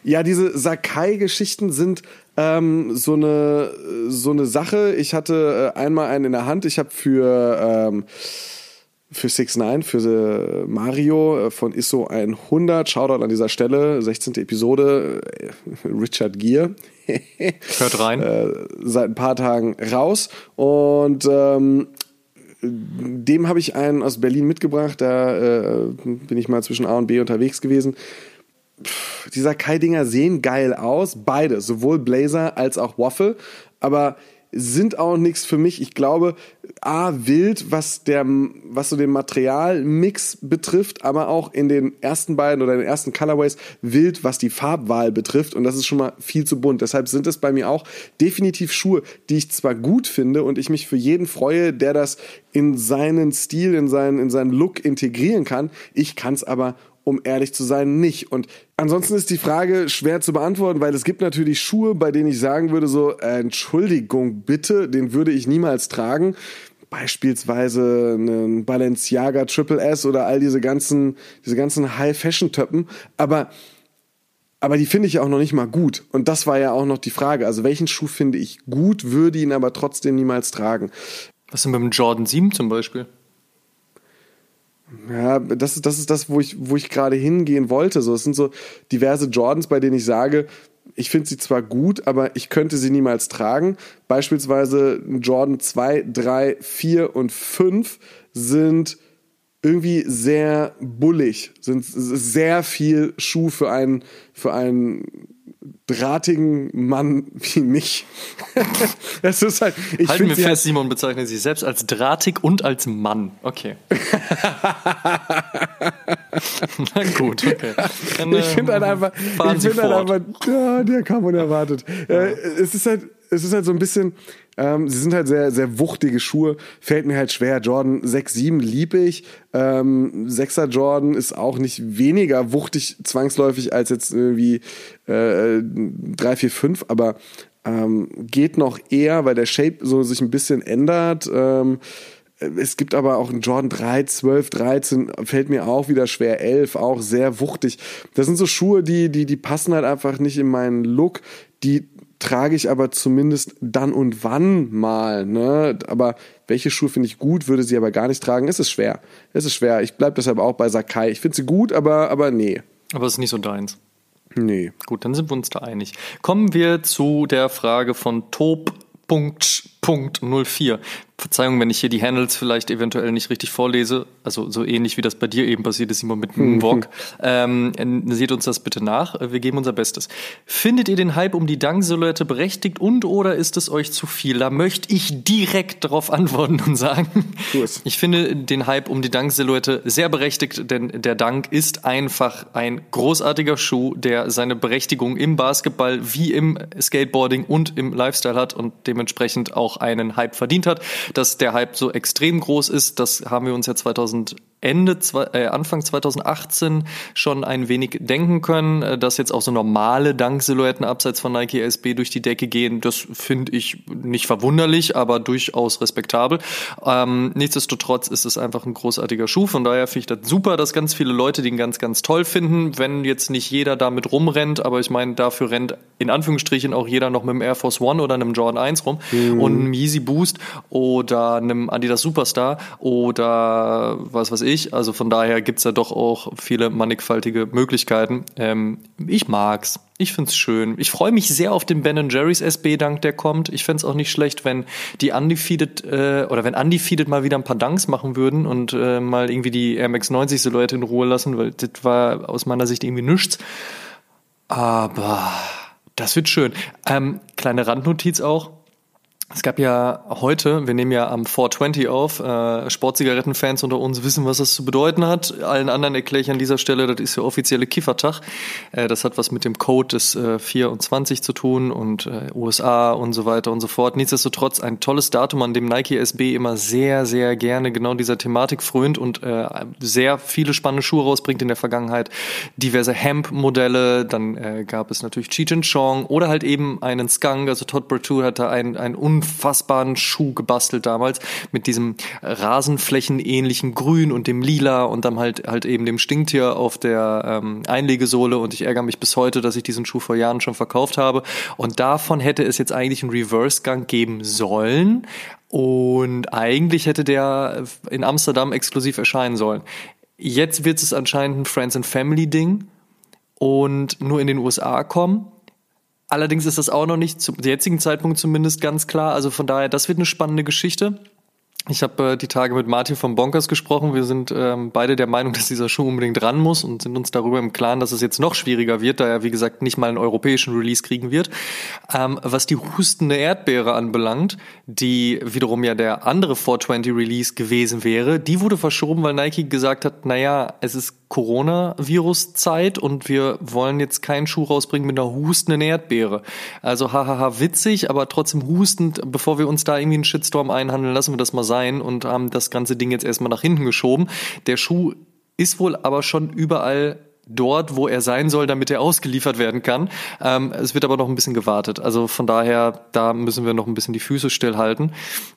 Ja, diese Sakai-Geschichten sind ähm, so eine so eine Sache. Ich hatte äh, einmal einen in der Hand. Ich habe für ähm, für 6 9 für Mario äh, von ISO 100. Shoutout an dieser Stelle, 16. Episode, äh, Richard Gere. Hört rein. Äh, seit ein paar Tagen raus. Und ähm, dem habe ich einen aus Berlin mitgebracht. Da äh, bin ich mal zwischen A und B unterwegs gewesen. Pff, die Sakai-Dinger sehen geil aus, beide, sowohl Blazer als auch Waffle. Aber sind auch nichts für mich. Ich glaube, A, wild, was der, was so den Materialmix betrifft, aber auch in den ersten beiden oder den ersten Colorways wild, was die Farbwahl betrifft. Und das ist schon mal viel zu bunt. Deshalb sind es bei mir auch definitiv Schuhe, die ich zwar gut finde und ich mich für jeden freue, der das in seinen Stil, in seinen, in seinen Look integrieren kann. Ich kann es aber um ehrlich zu sein, nicht. Und ansonsten ist die Frage schwer zu beantworten, weil es gibt natürlich Schuhe, bei denen ich sagen würde, so, Entschuldigung, bitte, den würde ich niemals tragen. Beispielsweise einen Balenciaga Triple S oder all diese ganzen, diese ganzen High-Fashion-Töppen. Aber aber die finde ich auch noch nicht mal gut. Und das war ja auch noch die Frage. Also welchen Schuh finde ich gut, würde ihn aber trotzdem niemals tragen. Was denn mit dem Jordan 7 zum Beispiel? Ja, das ist, das ist das, wo ich, wo ich gerade hingehen wollte. So, es sind so diverse Jordans, bei denen ich sage, ich finde sie zwar gut, aber ich könnte sie niemals tragen. Beispielsweise Jordan 2, 3, 4 und 5 sind irgendwie sehr bullig, sind sehr viel Schuh für einen, für einen drahtigen Mann wie mich. das ist halt, ich Halten wir fest, halt Simon bezeichnet sich selbst als drahtig und als Mann. Okay. Na gut, okay. Dann, ich finde halt einfach, ich finde halt einfach, ja, der kam unerwartet. Ja. Äh, es ist halt, es ist halt so ein bisschen, ähm, sie sind halt sehr, sehr wuchtige Schuhe. Fällt mir halt schwer. Jordan 6, 7 liebe ich. Ähm, 6er Jordan ist auch nicht weniger wuchtig zwangsläufig als jetzt irgendwie äh, 3, 4, 5, aber ähm, geht noch eher, weil der Shape so sich ein bisschen ändert. Ähm, es gibt aber auch einen Jordan 3, 12, 13, fällt mir auch wieder schwer, 11, auch sehr wuchtig. Das sind so Schuhe, die, die, die passen halt einfach nicht in meinen Look. Die trage ich aber zumindest dann und wann mal. Ne? Aber welche Schuhe finde ich gut, würde sie aber gar nicht tragen. Es ist schwer. Es ist schwer. Ich bleibe deshalb auch bei Sakai. Ich finde sie gut, aber, aber nee. Aber es ist nicht so deins. Nee. Gut, dann sind wir uns da einig. Kommen wir zu der Frage von Top. Punkt, Punkt 04. Verzeihung, wenn ich hier die Handles vielleicht eventuell nicht richtig vorlese, also so ähnlich wie das bei dir eben passiert ist, Simon mit Moonwalk. Mhm. Ähm, seht uns das bitte nach. Wir geben unser Bestes. Findet ihr den Hype um die Dunk-Silhouette berechtigt und oder ist es euch zu viel? Da möchte ich direkt darauf antworten und sagen, ich finde den Hype um die Dunk-Silhouette sehr berechtigt, denn der Dunk ist einfach ein großartiger Schuh, der seine Berechtigung im Basketball wie im Skateboarding und im Lifestyle hat und dementsprechend auch einen Hype verdient hat dass der Hype so extrem groß ist, das haben wir uns ja 2000 Ende, äh, Anfang 2018 schon ein wenig denken können, äh, dass jetzt auch so normale Dank-Silhouetten abseits von Nike SB durch die Decke gehen. Das finde ich nicht verwunderlich, aber durchaus respektabel. Ähm, nichtsdestotrotz ist es einfach ein großartiger Schuh. Von daher finde ich das super, dass ganz viele Leute den ganz, ganz toll finden, wenn jetzt nicht jeder damit rumrennt. Aber ich meine, dafür rennt in Anführungsstrichen auch jeder noch mit dem Air Force One oder einem Jordan 1 rum mhm. und einem Yeezy Boost oder einem Adidas Superstar oder was weiß ich. Also von daher gibt's ja doch auch viele mannigfaltige Möglichkeiten. Ähm, ich mag's. Ich find's schön. Ich freue mich sehr auf den Ben Jerry's SB-Dank, der kommt. Ich fände auch nicht schlecht, wenn die Undefeated äh, oder wenn Undefeated mal wieder ein paar Danks machen würden und äh, mal irgendwie die Air Max 90 Silhouette in Ruhe lassen, weil das war aus meiner Sicht irgendwie nichts. Aber das wird schön. Ähm, kleine Randnotiz auch. Es gab ja heute, wir nehmen ja am 420 auf, äh, Sportzigarettenfans unter uns wissen, was das zu bedeuten hat. Allen anderen erkläre ich an dieser Stelle, das ist der offizielle Kiffertag. Äh, das hat was mit dem Code des äh, 24 zu tun und äh, USA und so weiter und so fort. Nichtsdestotrotz ein tolles Datum, an dem Nike SB immer sehr, sehr gerne genau dieser Thematik frönt und äh, sehr viele spannende Schuhe rausbringt in der Vergangenheit. Diverse Hemp-Modelle, dann äh, gab es natürlich Cheech Chong oder halt eben einen Skunk, also Todd Bertou hat da ein, ein unfassbaren Schuh gebastelt damals mit diesem Rasenflächenähnlichen Grün und dem Lila und dann halt halt eben dem Stinktier auf der ähm, Einlegesohle und ich ärgere mich bis heute, dass ich diesen Schuh vor Jahren schon verkauft habe und davon hätte es jetzt eigentlich einen Reverse-Gang geben sollen und eigentlich hätte der in Amsterdam exklusiv erscheinen sollen. Jetzt wird es anscheinend ein Friends and Family Ding und nur in den USA kommen. Allerdings ist das auch noch nicht zum jetzigen Zeitpunkt zumindest ganz klar. Also von daher, das wird eine spannende Geschichte. Ich habe äh, die Tage mit Martin von Bonkers gesprochen. Wir sind ähm, beide der Meinung, dass dieser Schuh unbedingt ran muss und sind uns darüber im Klaren, dass es jetzt noch schwieriger wird, da er, wie gesagt, nicht mal einen europäischen Release kriegen wird. Ähm, was die hustende Erdbeere anbelangt, die wiederum ja der andere 420 Release gewesen wäre, die wurde verschoben, weil Nike gesagt hat, naja, es ist Coronavirus-Zeit und wir wollen jetzt keinen Schuh rausbringen mit einer hustenden Erdbeere. Also hahaha witzig, aber trotzdem hustend, bevor wir uns da irgendwie einen Shitstorm einhandeln, lassen wir das mal sein und haben das ganze Ding jetzt erstmal nach hinten geschoben. Der Schuh ist wohl aber schon überall dort, wo er sein soll, damit er ausgeliefert werden kann. Ähm, es wird aber noch ein bisschen gewartet. Also von daher, da müssen wir noch ein bisschen die Füße stillhalten.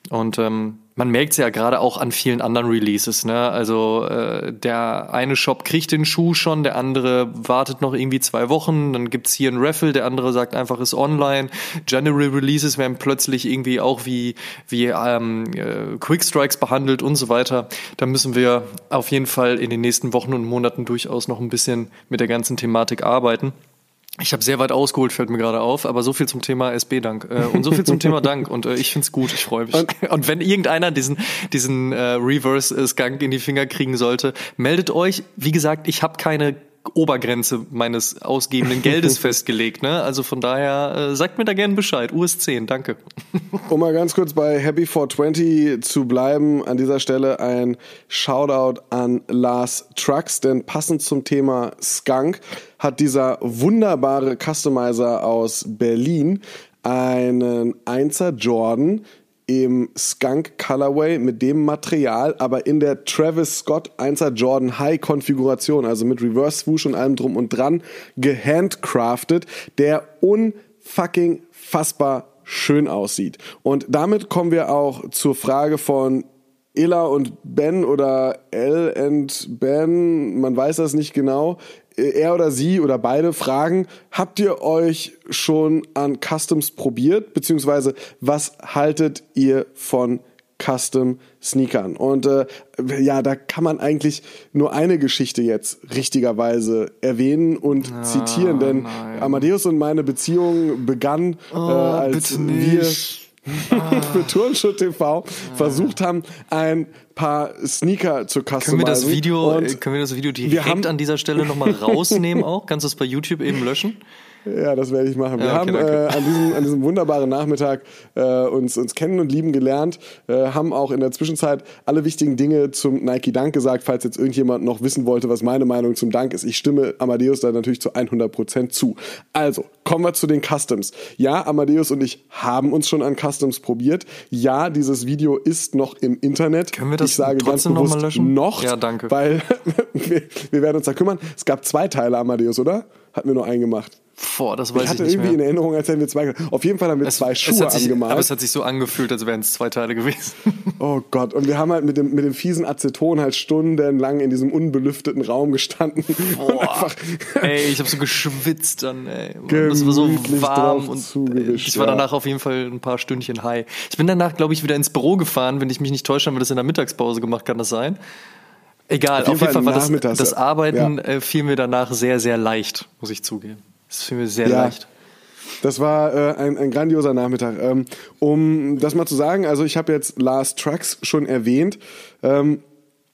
Und ähm, man merkt es ja gerade auch an vielen anderen Releases. Ne? Also äh, der eine Shop kriegt den Schuh schon, der andere wartet noch irgendwie zwei Wochen, dann gibt's hier ein Raffle, der andere sagt einfach ist online. General Releases werden plötzlich irgendwie auch wie, wie ähm, äh, Quick Strikes behandelt und so weiter. Da müssen wir auf jeden Fall in den nächsten Wochen und Monaten durchaus noch ein bisschen mit der ganzen Thematik arbeiten. Ich habe sehr weit ausgeholt, fällt mir gerade auf, aber so viel zum Thema SB-Dank äh, und so viel zum Thema Dank und äh, ich find's gut, ich freue mich. Und, und, wenn irgendeiner diesen diesen äh, Reverse-Skunk in die Finger kriegen sollte, meldet euch. Wie gesagt, ich habe keine Obergrenze meines ausgebenden Geldes festgelegt. Ne? Also von daher äh, sagt mir da gerne Bescheid. US 10, danke. Um mal ganz kurz bei Happy 420 zu bleiben, an dieser Stelle ein Shoutout an Lars Trucks, denn passend zum Thema Skunk hat dieser wunderbare Customizer aus Berlin einen 1er Jordan im Skunk Colorway mit dem Material, aber in der Travis Scott 1er Jordan High Konfiguration, also mit Reverse Swoosh und allem drum und dran, gehandcraftet, der unfucking fassbar schön aussieht. Und damit kommen wir auch zur Frage von Ella und Ben oder L and Ben, man weiß das nicht genau er oder sie oder beide fragen, habt ihr euch schon an Customs probiert? Beziehungsweise was haltet ihr von Custom Sneakern? Und äh, ja, da kann man eigentlich nur eine Geschichte jetzt richtigerweise erwähnen und ah, zitieren, denn nein. Amadeus und meine Beziehung begann, oh, äh, als wir für Turnschuh TV versucht haben, ein paar Sneaker zu customizen. Können wir das Video, können wir das Video direkt an dieser Stelle nochmal rausnehmen auch? Kannst du es bei YouTube eben löschen? Ja, das werde ich machen. Wir ja, okay, haben äh, an, diesem, an diesem wunderbaren Nachmittag äh, uns, uns kennen und lieben gelernt, äh, haben auch in der Zwischenzeit alle wichtigen Dinge zum Nike Dank gesagt, falls jetzt irgendjemand noch wissen wollte, was meine Meinung zum Dank ist. Ich stimme Amadeus da natürlich zu 100% zu. Also, kommen wir zu den Customs. Ja, Amadeus und ich haben uns schon an Customs probiert. Ja, dieses Video ist noch im Internet. Können wir das ich sage trotzdem ganz bewusst noch, löschen? noch ja, danke. weil wir, wir werden uns da kümmern. Es gab zwei Teile Amadeus, oder? Hatten wir nur einen gemacht. Boah, das weiß ich, hatte ich irgendwie mehr. in Erinnerung, als hätten wir zwei. Auf jeden Fall haben wir es, zwei Schuhe sich, angemalt. Aber es hat sich so angefühlt, als wären es zwei Teile gewesen. Oh Gott. Und wir haben halt mit dem, mit dem fiesen Aceton halt stundenlang in diesem unbelüfteten Raum gestanden. Boah. ey, ich habe so geschwitzt dann, ey. Das war so warm und ich war danach auf jeden Fall ein paar Stündchen high. Ich bin danach, glaube ich, wieder ins Büro gefahren, wenn ich mich nicht täusche, haben wir das in der Mittagspause gemacht, kann das sein? Egal, auf jeden, auf jeden Fall, Fall war das, das Arbeiten ja. Äh, fiel mir danach sehr, sehr leicht, muss ich zugeben. Das fiel mir sehr ja. leicht. Das war äh, ein, ein grandioser Nachmittag. Ähm, um das mal zu sagen, also ich habe jetzt Last Trucks schon erwähnt. Ähm,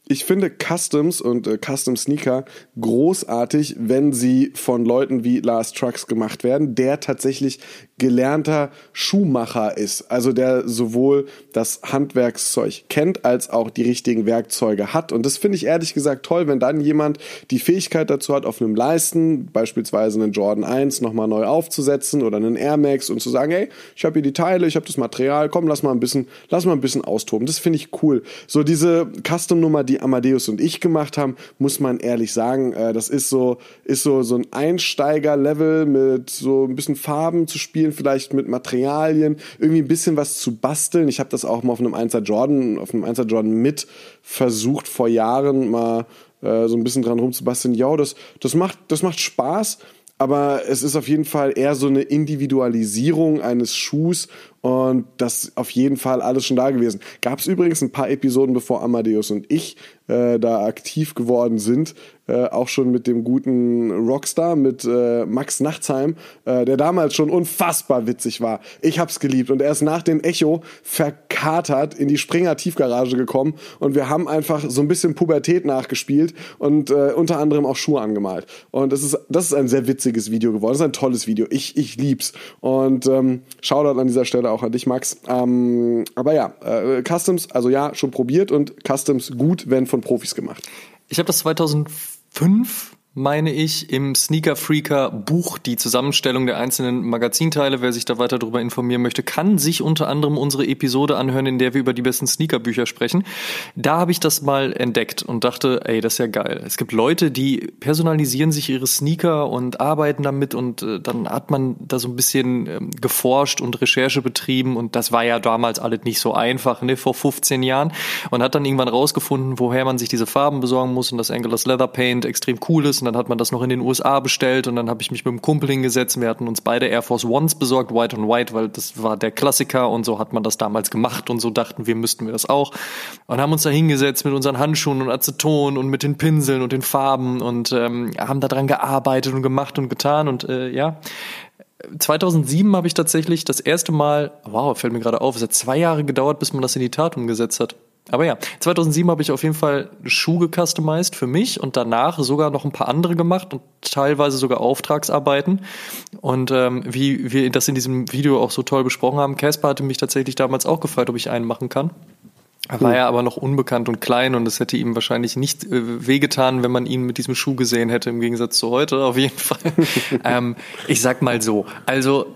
ich finde Customs und äh, Custom Sneaker großartig, wenn sie von Leuten wie Lars Trucks gemacht werden, der tatsächlich gelernter Schuhmacher ist, also der sowohl das Handwerkszeug kennt als auch die richtigen Werkzeuge hat. Und das finde ich ehrlich gesagt toll, wenn dann jemand die Fähigkeit dazu hat, auf einem Leisten, beispielsweise einen Jordan 1, nochmal neu aufzusetzen oder einen Air Max und zu sagen, hey, ich habe hier die Teile, ich habe das Material, komm, lass mal ein bisschen, lass mal ein bisschen austoben. Das finde ich cool. So diese Custom-Nummer, die Amadeus und ich gemacht haben, muss man ehrlich sagen, äh, das ist so, ist so, so ein Einsteiger-Level mit so ein bisschen Farben zu spielen, vielleicht mit Materialien, irgendwie ein bisschen was zu basteln. Ich habe das auch mal auf einem 1er Jordan, auf einem 1er Jordan mit versucht vor Jahren mal äh, so ein bisschen dran rumzubasteln. Ja, das, das macht, das macht Spaß aber es ist auf jeden Fall eher so eine Individualisierung eines Schuhs und das ist auf jeden Fall alles schon da gewesen. Gab es übrigens ein paar Episoden, bevor Amadeus und ich äh, da aktiv geworden sind, äh, auch schon mit dem guten Rockstar, mit äh, Max Nachtsheim, äh, der damals schon unfassbar witzig war. Ich hab's geliebt und er ist nach dem Echo verkatert in die Springer Tiefgarage gekommen und wir haben einfach so ein bisschen Pubertät nachgespielt und äh, unter anderem auch Schuhe angemalt. Und das ist, das ist ein sehr witziges Video geworden. Das ist ein tolles Video. Ich, ich lieb's. Und ähm, Shoutout an dieser Stelle auch an dich, Max. Ähm, aber ja, äh, Customs, also ja, schon probiert und Customs gut, wenn von Profis gemacht. Ich habe das 2005 meine ich, im Sneaker Freaker Buch die Zusammenstellung der einzelnen Magazinteile. Wer sich da weiter darüber informieren möchte, kann sich unter anderem unsere Episode anhören, in der wir über die besten Sneaker-Bücher sprechen. Da habe ich das mal entdeckt und dachte, ey, das ist ja geil. Es gibt Leute, die personalisieren sich ihre Sneaker und arbeiten damit und äh, dann hat man da so ein bisschen ähm, geforscht und Recherche betrieben und das war ja damals alles nicht so einfach, ne, vor 15 Jahren und hat dann irgendwann rausgefunden, woher man sich diese Farben besorgen muss und dass Angelus Leather Paint extrem cool ist und dann hat man das noch in den USA bestellt und dann habe ich mich mit einem Kumpel hingesetzt. Wir hatten uns beide Air Force Ones besorgt, White on White, weil das war der Klassiker und so hat man das damals gemacht und so dachten wir, müssten wir das auch. Und haben uns da hingesetzt mit unseren Handschuhen und Aceton und mit den Pinseln und den Farben und ähm, haben daran gearbeitet und gemacht und getan und äh, ja, 2007 habe ich tatsächlich das erste Mal, wow, fällt mir gerade auf, es hat zwei Jahre gedauert, bis man das in die Tat umgesetzt hat. Aber ja, 2007 habe ich auf jeden Fall Schuhe gecustomized für mich und danach sogar noch ein paar andere gemacht und teilweise sogar Auftragsarbeiten. Und ähm, wie wir das in diesem Video auch so toll besprochen haben, Casper hatte mich tatsächlich damals auch gefragt, ob ich einen machen kann. Er war ja aber noch unbekannt und klein und es hätte ihm wahrscheinlich nicht äh, wehgetan, wenn man ihn mit diesem Schuh gesehen hätte, im Gegensatz zu heute, auf jeden Fall. ähm, ich sag mal so, also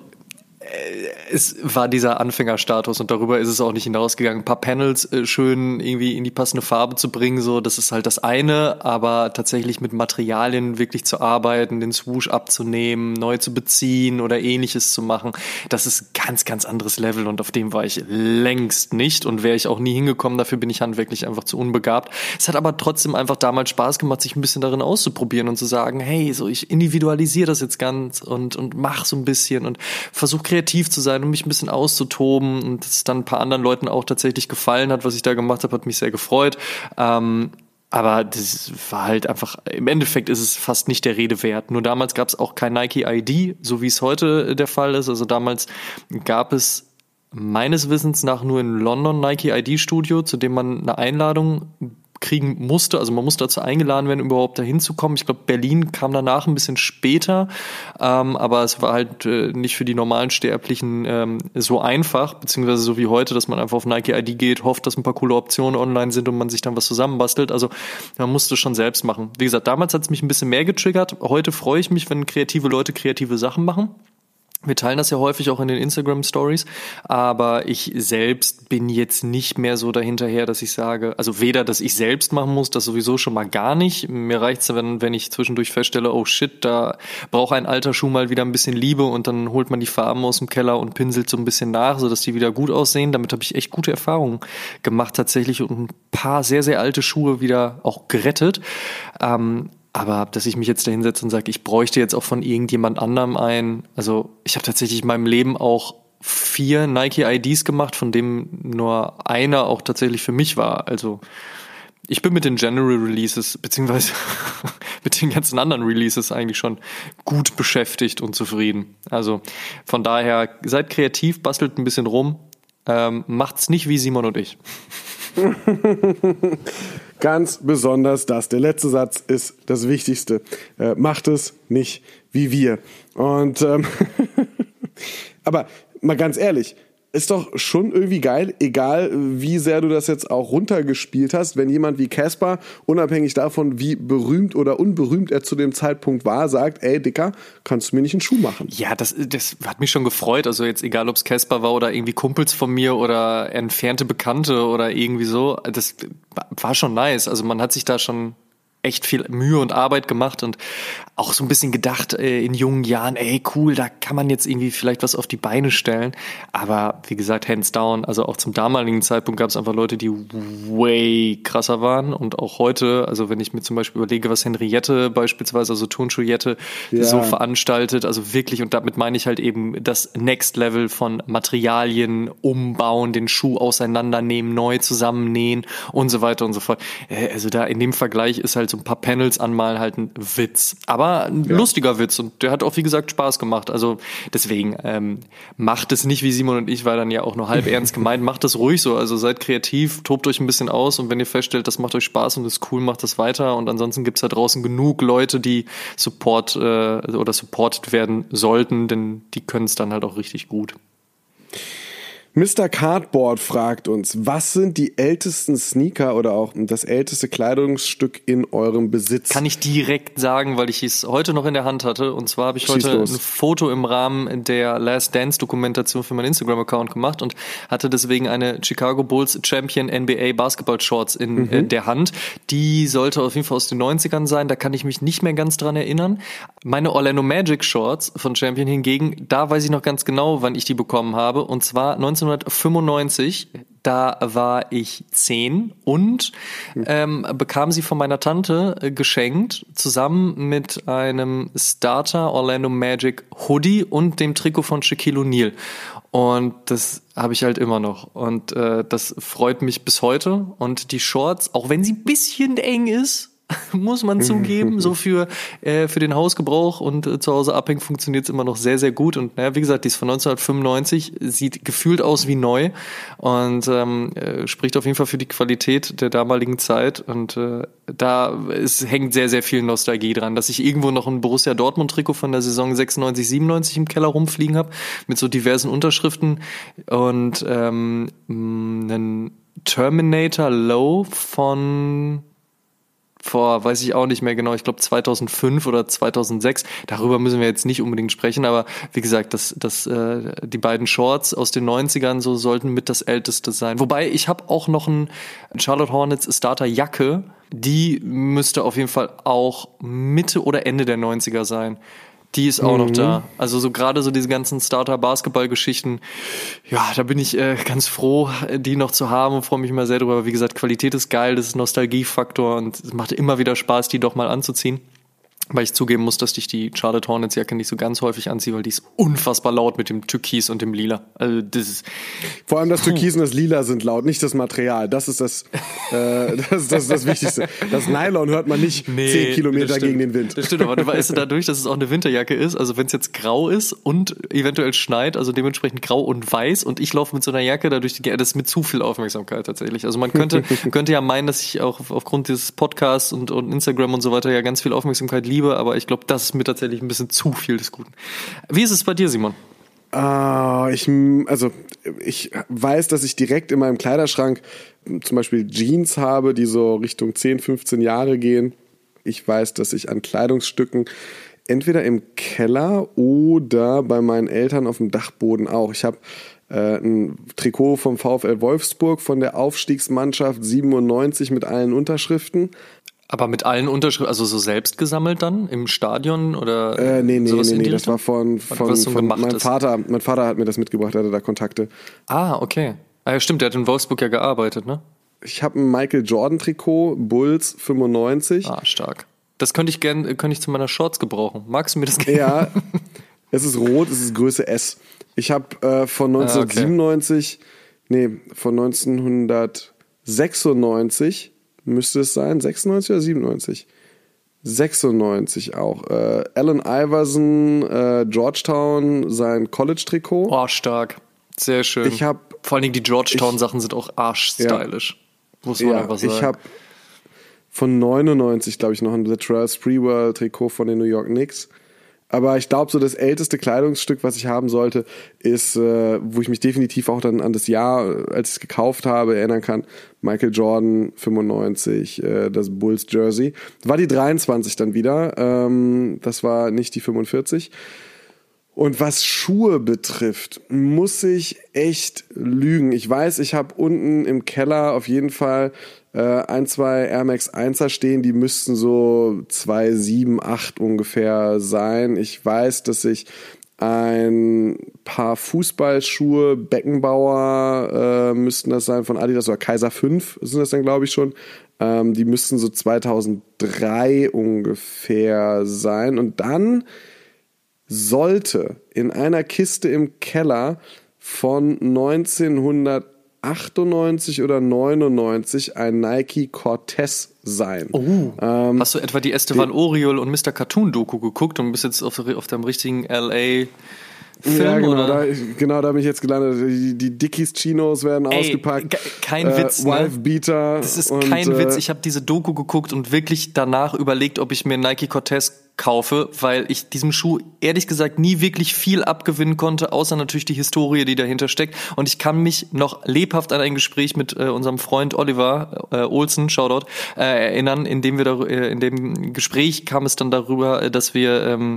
es war dieser Anfängerstatus und darüber ist es auch nicht hinausgegangen. Ein paar Panels äh, schön irgendwie in die passende Farbe zu bringen, so das ist halt das eine, aber tatsächlich mit Materialien wirklich zu arbeiten, den Swoosh abzunehmen, neu zu beziehen oder ähnliches zu machen, das ist ganz, ganz anderes Level und auf dem war ich längst nicht und wäre ich auch nie hingekommen. Dafür bin ich handwerklich einfach zu unbegabt. Es hat aber trotzdem einfach damals Spaß gemacht, sich ein bisschen darin auszuprobieren und zu sagen, hey, so ich individualisiere das jetzt ganz und und mach so ein bisschen und versuche kreativ zu sein und mich ein bisschen auszutoben und es dann ein paar anderen Leuten auch tatsächlich gefallen hat, was ich da gemacht habe, hat mich sehr gefreut. Ähm, aber das war halt einfach, im Endeffekt ist es fast nicht der Rede wert. Nur damals gab es auch kein Nike ID, so wie es heute der Fall ist. Also damals gab es meines Wissens nach nur in London Nike ID Studio, zu dem man eine Einladung kriegen musste. Also man musste dazu eingeladen werden, überhaupt dahin zu kommen. Ich glaube, Berlin kam danach ein bisschen später, ähm, aber es war halt äh, nicht für die normalen Sterblichen ähm, so einfach, beziehungsweise so wie heute, dass man einfach auf Nike ID geht, hofft, dass ein paar coole Optionen online sind und man sich dann was zusammenbastelt. Also man musste schon selbst machen. Wie gesagt, damals hat es mich ein bisschen mehr getriggert. Heute freue ich mich, wenn kreative Leute kreative Sachen machen. Wir teilen das ja häufig auch in den Instagram Stories, aber ich selbst bin jetzt nicht mehr so dahinterher, dass ich sage, also weder, dass ich selbst machen muss, das sowieso schon mal gar nicht. Mir reicht's, wenn, wenn ich zwischendurch feststelle, oh shit, da braucht ein alter Schuh mal wieder ein bisschen Liebe und dann holt man die Farben aus dem Keller und pinselt so ein bisschen nach, sodass die wieder gut aussehen. Damit habe ich echt gute Erfahrungen gemacht tatsächlich und ein paar sehr, sehr alte Schuhe wieder auch gerettet. Ähm, aber dass ich mich jetzt da hinsetze und sage, ich bräuchte jetzt auch von irgendjemand anderem ein. Also ich habe tatsächlich in meinem Leben auch vier Nike IDs gemacht, von dem nur einer auch tatsächlich für mich war. Also ich bin mit den General Releases beziehungsweise mit den ganzen anderen Releases eigentlich schon gut beschäftigt und zufrieden. Also von daher seid kreativ, bastelt ein bisschen rum, ähm, macht's nicht wie Simon und ich. Ganz besonders das. Der letzte Satz ist das Wichtigste. Äh, macht es nicht wie wir. Und ähm, aber mal ganz ehrlich, ist doch schon irgendwie geil, egal wie sehr du das jetzt auch runtergespielt hast, wenn jemand wie Casper, unabhängig davon, wie berühmt oder unberühmt er zu dem Zeitpunkt war, sagt, ey Dicker, kannst du mir nicht einen Schuh machen? Ja, das, das hat mich schon gefreut. Also jetzt egal, ob es Casper war oder irgendwie Kumpels von mir oder entfernte Bekannte oder irgendwie so, das war schon nice. Also man hat sich da schon echt viel Mühe und Arbeit gemacht und auch so ein bisschen gedacht äh, in jungen Jahren, ey cool, da kann man jetzt irgendwie vielleicht was auf die Beine stellen. Aber wie gesagt, hands down, also auch zum damaligen Zeitpunkt gab es einfach Leute, die way krasser waren und auch heute, also wenn ich mir zum Beispiel überlege, was Henriette beispielsweise, also Turnschuhjette ja. so veranstaltet, also wirklich und damit meine ich halt eben das Next Level von Materialien umbauen, den Schuh auseinandernehmen, neu zusammennähen und so weiter und so fort. Äh, also da in dem Vergleich ist halt so ein paar Panels anmalen, halt ein Witz. Aber ein ja. lustiger Witz und der hat auch, wie gesagt, Spaß gemacht. Also deswegen ähm, macht es nicht wie Simon und ich, weil dann ja auch nur halb ernst gemeint, macht das ruhig so. Also seid kreativ, tobt euch ein bisschen aus und wenn ihr feststellt, das macht euch Spaß und ist cool, macht das weiter. Und ansonsten gibt's da draußen genug Leute, die Support äh, oder supported werden sollten, denn die können es dann halt auch richtig gut. Mr. Cardboard fragt uns, was sind die ältesten Sneaker oder auch das älteste Kleidungsstück in eurem Besitz? Kann ich direkt sagen, weil ich es heute noch in der Hand hatte. Und zwar habe ich heute ein Foto im Rahmen der Last Dance Dokumentation für meinen Instagram-Account gemacht und hatte deswegen eine Chicago Bulls Champion NBA Basketball Shorts in mhm. äh, der Hand. Die sollte auf jeden Fall aus den 90ern sein. Da kann ich mich nicht mehr ganz dran erinnern. Meine Orlando Magic Shorts von Champion hingegen, da weiß ich noch ganz genau, wann ich die bekommen habe. Und zwar 19 1995, da war ich zehn und ähm, bekam sie von meiner Tante äh, geschenkt, zusammen mit einem Starter Orlando Magic Hoodie und dem Trikot von Shaquille O'Neal. Und das habe ich halt immer noch. Und äh, das freut mich bis heute. Und die Shorts, auch wenn sie ein bisschen eng ist, muss man zugeben. so für, äh, für den Hausgebrauch und äh, zu Hause abhängen funktioniert es immer noch sehr, sehr gut. Und naja, wie gesagt, die ist von 1995, sieht gefühlt aus wie neu und ähm, äh, spricht auf jeden Fall für die Qualität der damaligen Zeit. Und äh, da es hängt sehr, sehr viel Nostalgie dran, dass ich irgendwo noch ein Borussia Dortmund-Trikot von der Saison 96, 97 im Keller rumfliegen habe, mit so diversen Unterschriften und ähm, einen Terminator Low von vor, weiß ich auch nicht mehr genau, ich glaube 2005 oder 2006. Darüber müssen wir jetzt nicht unbedingt sprechen, aber wie gesagt, das, das, äh, die beiden Shorts aus den 90ern so sollten mit das älteste sein. Wobei ich habe auch noch ein Charlotte Hornets Starter Jacke, die müsste auf jeden Fall auch Mitte oder Ende der 90er sein. Die ist auch mhm. noch da. Also so gerade so diese ganzen Starter-Basketball-Geschichten, ja, da bin ich äh, ganz froh, die noch zu haben und freue mich immer sehr drüber. Wie gesagt, Qualität ist geil, das ist Nostalgiefaktor und es macht immer wieder Spaß, die doch mal anzuziehen. Weil ich zugeben muss, dass ich die Charlotte Hornets Jacke nicht so ganz häufig anziehe, weil die ist unfassbar laut mit dem Türkis und dem Lila. Also das ist Vor allem das Türkis und das Lila sind laut, nicht das Material. Das ist das, äh, das, das, ist das Wichtigste. Das Nylon hört man nicht nee, 10 Kilometer gegen den Wind. Das stimmt, aber du weißt dadurch, dass es auch eine Winterjacke ist, also wenn es jetzt grau ist und eventuell schneit, also dementsprechend grau und weiß und ich laufe mit so einer Jacke dadurch, das ist mit zu viel Aufmerksamkeit tatsächlich. Also man könnte, könnte ja meinen, dass ich auch aufgrund dieses Podcasts und, und Instagram und so weiter ja ganz viel Aufmerksamkeit liebe, aber ich glaube, das ist mir tatsächlich ein bisschen zu viel des Guten. Wie ist es bei dir, Simon? Uh, ich, also ich weiß, dass ich direkt in meinem Kleiderschrank zum Beispiel Jeans habe, die so Richtung 10, 15 Jahre gehen. Ich weiß, dass ich an Kleidungsstücken entweder im Keller oder bei meinen Eltern auf dem Dachboden auch. Ich habe äh, ein Trikot vom VfL Wolfsburg von der Aufstiegsmannschaft 97 mit allen Unterschriften. Aber mit allen Unterschriften, also so selbst gesammelt dann im Stadion oder? Äh, nee, nee, nee, nee, das war von, von, was von meinem Vater. Mein Vater hat mir das mitgebracht, er hatte da Kontakte. Ah, okay. Ah ja, stimmt, der hat in Wolfsburg ja gearbeitet, ne? Ich habe ein Michael Jordan Trikot, Bulls 95. Ah, stark. Das könnte ich gern, könnte ich zu meiner Shorts gebrauchen. Magst du mir das gerne? Ja, es ist rot, es ist Größe S. Ich habe äh, von 1997, ah, okay. nee, von 1996 müsste es sein, 96 oder 97? 96 auch. Äh, Allen Iverson, äh, Georgetown, sein College-Trikot. Oh, stark. Sehr schön. Ich hab, Vor allen Dingen die Georgetown-Sachen sind auch arsch-stylisch. Ja, muss man ja, einfach sagen. Ich habe von 99, glaube ich, noch ein The Terrell Sprewell-Trikot von den New York Knicks. Aber ich glaube, so das älteste Kleidungsstück, was ich haben sollte, ist, äh, wo ich mich definitiv auch dann an das Jahr, als ich es gekauft habe, erinnern kann. Michael Jordan 95, äh, das Bulls Jersey. War die 23 dann wieder. Ähm, das war nicht die 45. Und was Schuhe betrifft, muss ich echt lügen. Ich weiß, ich habe unten im Keller auf jeden Fall äh, ein, zwei Air Max 1er stehen, die müssten so zwei, sieben, acht ungefähr sein. Ich weiß, dass ich ein paar Fußballschuhe, Beckenbauer äh, müssten das sein von Adidas oder Kaiser 5 sind das dann glaube ich schon. Ähm, die müssten so 2003 ungefähr sein. Und dann sollte in einer Kiste im Keller von 1900 98 oder 99 ein Nike Cortez sein. Oh. Ähm, Hast du etwa die Esteban Oriol und Mr. Cartoon Doku geguckt und bist jetzt auf, auf deinem richtigen LA Film, ja, genau, oder? Da, genau, da bin ich jetzt gelandet. Die, die Dickies Chinos werden Ey, ausgepackt. Kein äh, Witz. Ne? Wife Beater. Das ist und, kein äh, Witz. Ich habe diese Doku geguckt und wirklich danach überlegt, ob ich mir Nike Cortez kaufe, weil ich diesem Schuh ehrlich gesagt nie wirklich viel abgewinnen konnte, außer natürlich die Historie, die dahinter steckt. Und ich kann mich noch lebhaft an ein Gespräch mit äh, unserem Freund Oliver äh, Olsen, Shoutout, äh, erinnern, in dem wir da, äh, in dem Gespräch kam es dann darüber, dass wir ähm,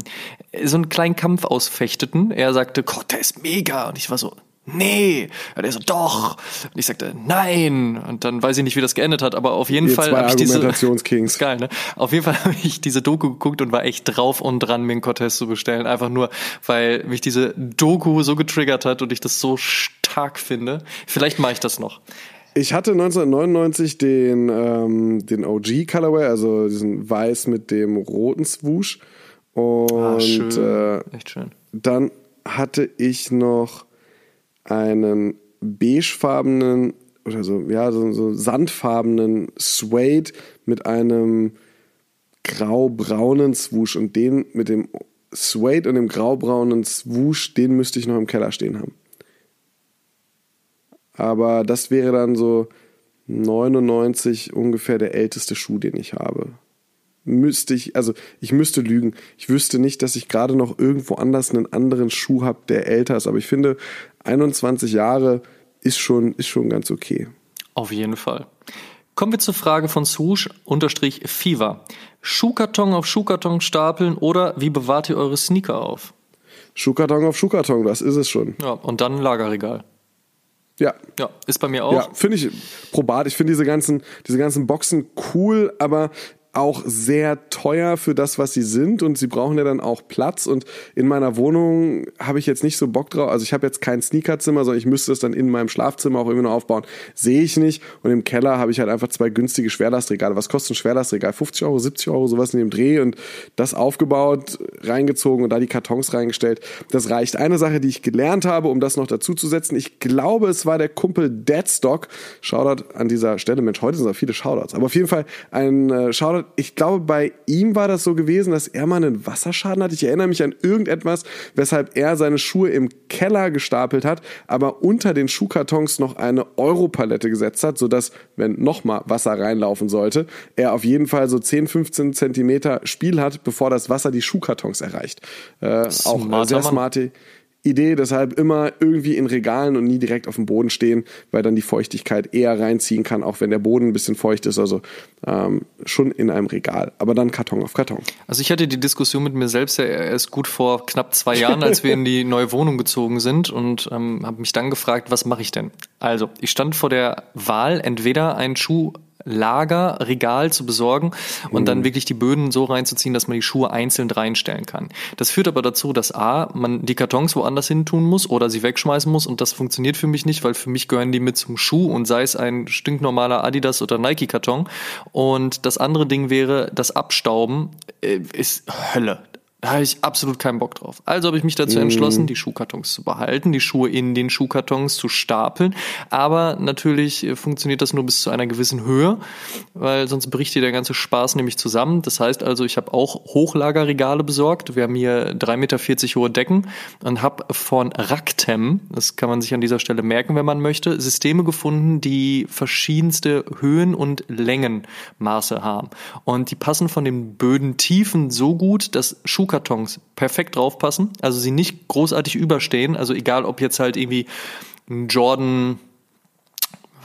so einen kleinen Kampf ausfechteten. Er sagte, Gott, der ist mega. Und ich war so, nee. Und er so, doch. Und ich sagte, nein. Und dann weiß ich nicht, wie das geendet hat, aber auf jeden Ihr Fall habe ich diese, Argumentationskings. geil, ne? Auf jeden Fall habe ich diese Doku geguckt und war echt drauf und dran, mir einen Cortez zu bestellen. Einfach nur, weil mich diese Doku so getriggert hat und ich das so stark finde. Vielleicht mache ich das noch. Ich hatte 1999 den, ähm, den OG Colorway, also diesen weiß mit dem roten Swoosh. Und ah, schön. Äh, echt schön. Dann hatte ich noch einen beigefarbenen oder so, ja, so, so sandfarbenen Suede mit einem grau-braunen Swoosh und den mit dem Suede und dem grau-braunen Swoosh, den müsste ich noch im Keller stehen haben. Aber das wäre dann so 99 ungefähr der älteste Schuh, den ich habe müsste ich, also ich müsste lügen. Ich wüsste nicht, dass ich gerade noch irgendwo anders einen anderen Schuh habe, der älter ist. Aber ich finde, 21 Jahre ist schon, ist schon ganz okay. Auf jeden Fall. Kommen wir zur Frage von Swoosh unterstrich Fever. Schuhkarton auf Schuhkarton stapeln oder wie bewahrt ihr eure Sneaker auf? Schuhkarton auf Schuhkarton, das ist es schon. Ja, und dann ein Lagerregal. Ja. Ja, ist bei mir auch. Ja, finde ich probat. Ich finde diese ganzen, diese ganzen Boxen cool, aber auch sehr teuer für das, was sie sind und sie brauchen ja dann auch Platz und in meiner Wohnung habe ich jetzt nicht so Bock drauf, also ich habe jetzt kein Sneakerzimmer, sondern ich müsste es dann in meinem Schlafzimmer auch immer noch aufbauen. Sehe ich nicht und im Keller habe ich halt einfach zwei günstige Schwerlastregale. Was kostet ein Schwerlastregal? 50 Euro, 70 Euro, sowas in dem Dreh und das aufgebaut, reingezogen und da die Kartons reingestellt. Das reicht. Eine Sache, die ich gelernt habe, um das noch dazu zu setzen, ich glaube, es war der Kumpel Deadstock. Shoutout an dieser Stelle. Mensch, heute sind da viele Shoutouts. Aber auf jeden Fall ein äh, Ich glaube, bei ihm war das so gewesen, dass er mal einen Wasserschaden hatte. Ich erinnere mich an irgendetwas, weshalb er seine Schuhe im Keller gestapelt hat, aber unter den Schuhkartons noch eine Europalette gesetzt hat, sodass, wenn nochmal Wasser reinlaufen sollte, er auf jeden Fall so 10, 15 Zentimeter Spiel hat, bevor das Wasser die Schuhkartons erreicht. Äh, auch sehr smarte Idee, deshalb immer irgendwie in Regalen und nie direkt auf dem Boden stehen, weil dann die Feuchtigkeit eher reinziehen kann, auch wenn der Boden ein bisschen feucht ist. Also ähm, schon in einem Regal, aber dann Karton auf Karton. Also ich hatte die Diskussion mit mir selbst ja erst gut vor knapp zwei Jahren, als wir in die neue Wohnung gezogen sind und ähm, habe mich dann gefragt, was mache ich denn? Also ich stand vor der Wahl, entweder einen Schuh Lager, Regal zu besorgen und mhm. dann wirklich die Böden so reinzuziehen, dass man die Schuhe einzeln reinstellen kann. Das führt aber dazu, dass A, man die Kartons woanders hin tun muss oder sie wegschmeißen muss und das funktioniert für mich nicht, weil für mich gehören die mit zum Schuh und sei es ein stinknormaler Adidas oder Nike Karton. Und das andere Ding wäre, das Abstauben äh, ist Hölle. Da habe ich absolut keinen Bock drauf. Also habe ich mich dazu entschlossen, mhm. die Schuhkartons zu behalten, die Schuhe in den Schuhkartons zu stapeln. Aber natürlich äh, funktioniert das nur bis zu einer gewissen Höhe, weil sonst bricht dir der ganze Spaß nämlich zusammen. Das heißt also, ich habe auch Hochlagerregale besorgt. Wir haben hier 3,40 Meter hohe Decken und habe von Raktem, das kann man sich an dieser Stelle merken, wenn man möchte, Systeme gefunden, die verschiedenste Höhen und Längenmaße haben. Und die passen von den Bödentiefen so gut, dass Schuhkartons Schuhkartons perfekt draufpassen, also sie nicht großartig überstehen, also egal ob jetzt halt irgendwie ein Jordan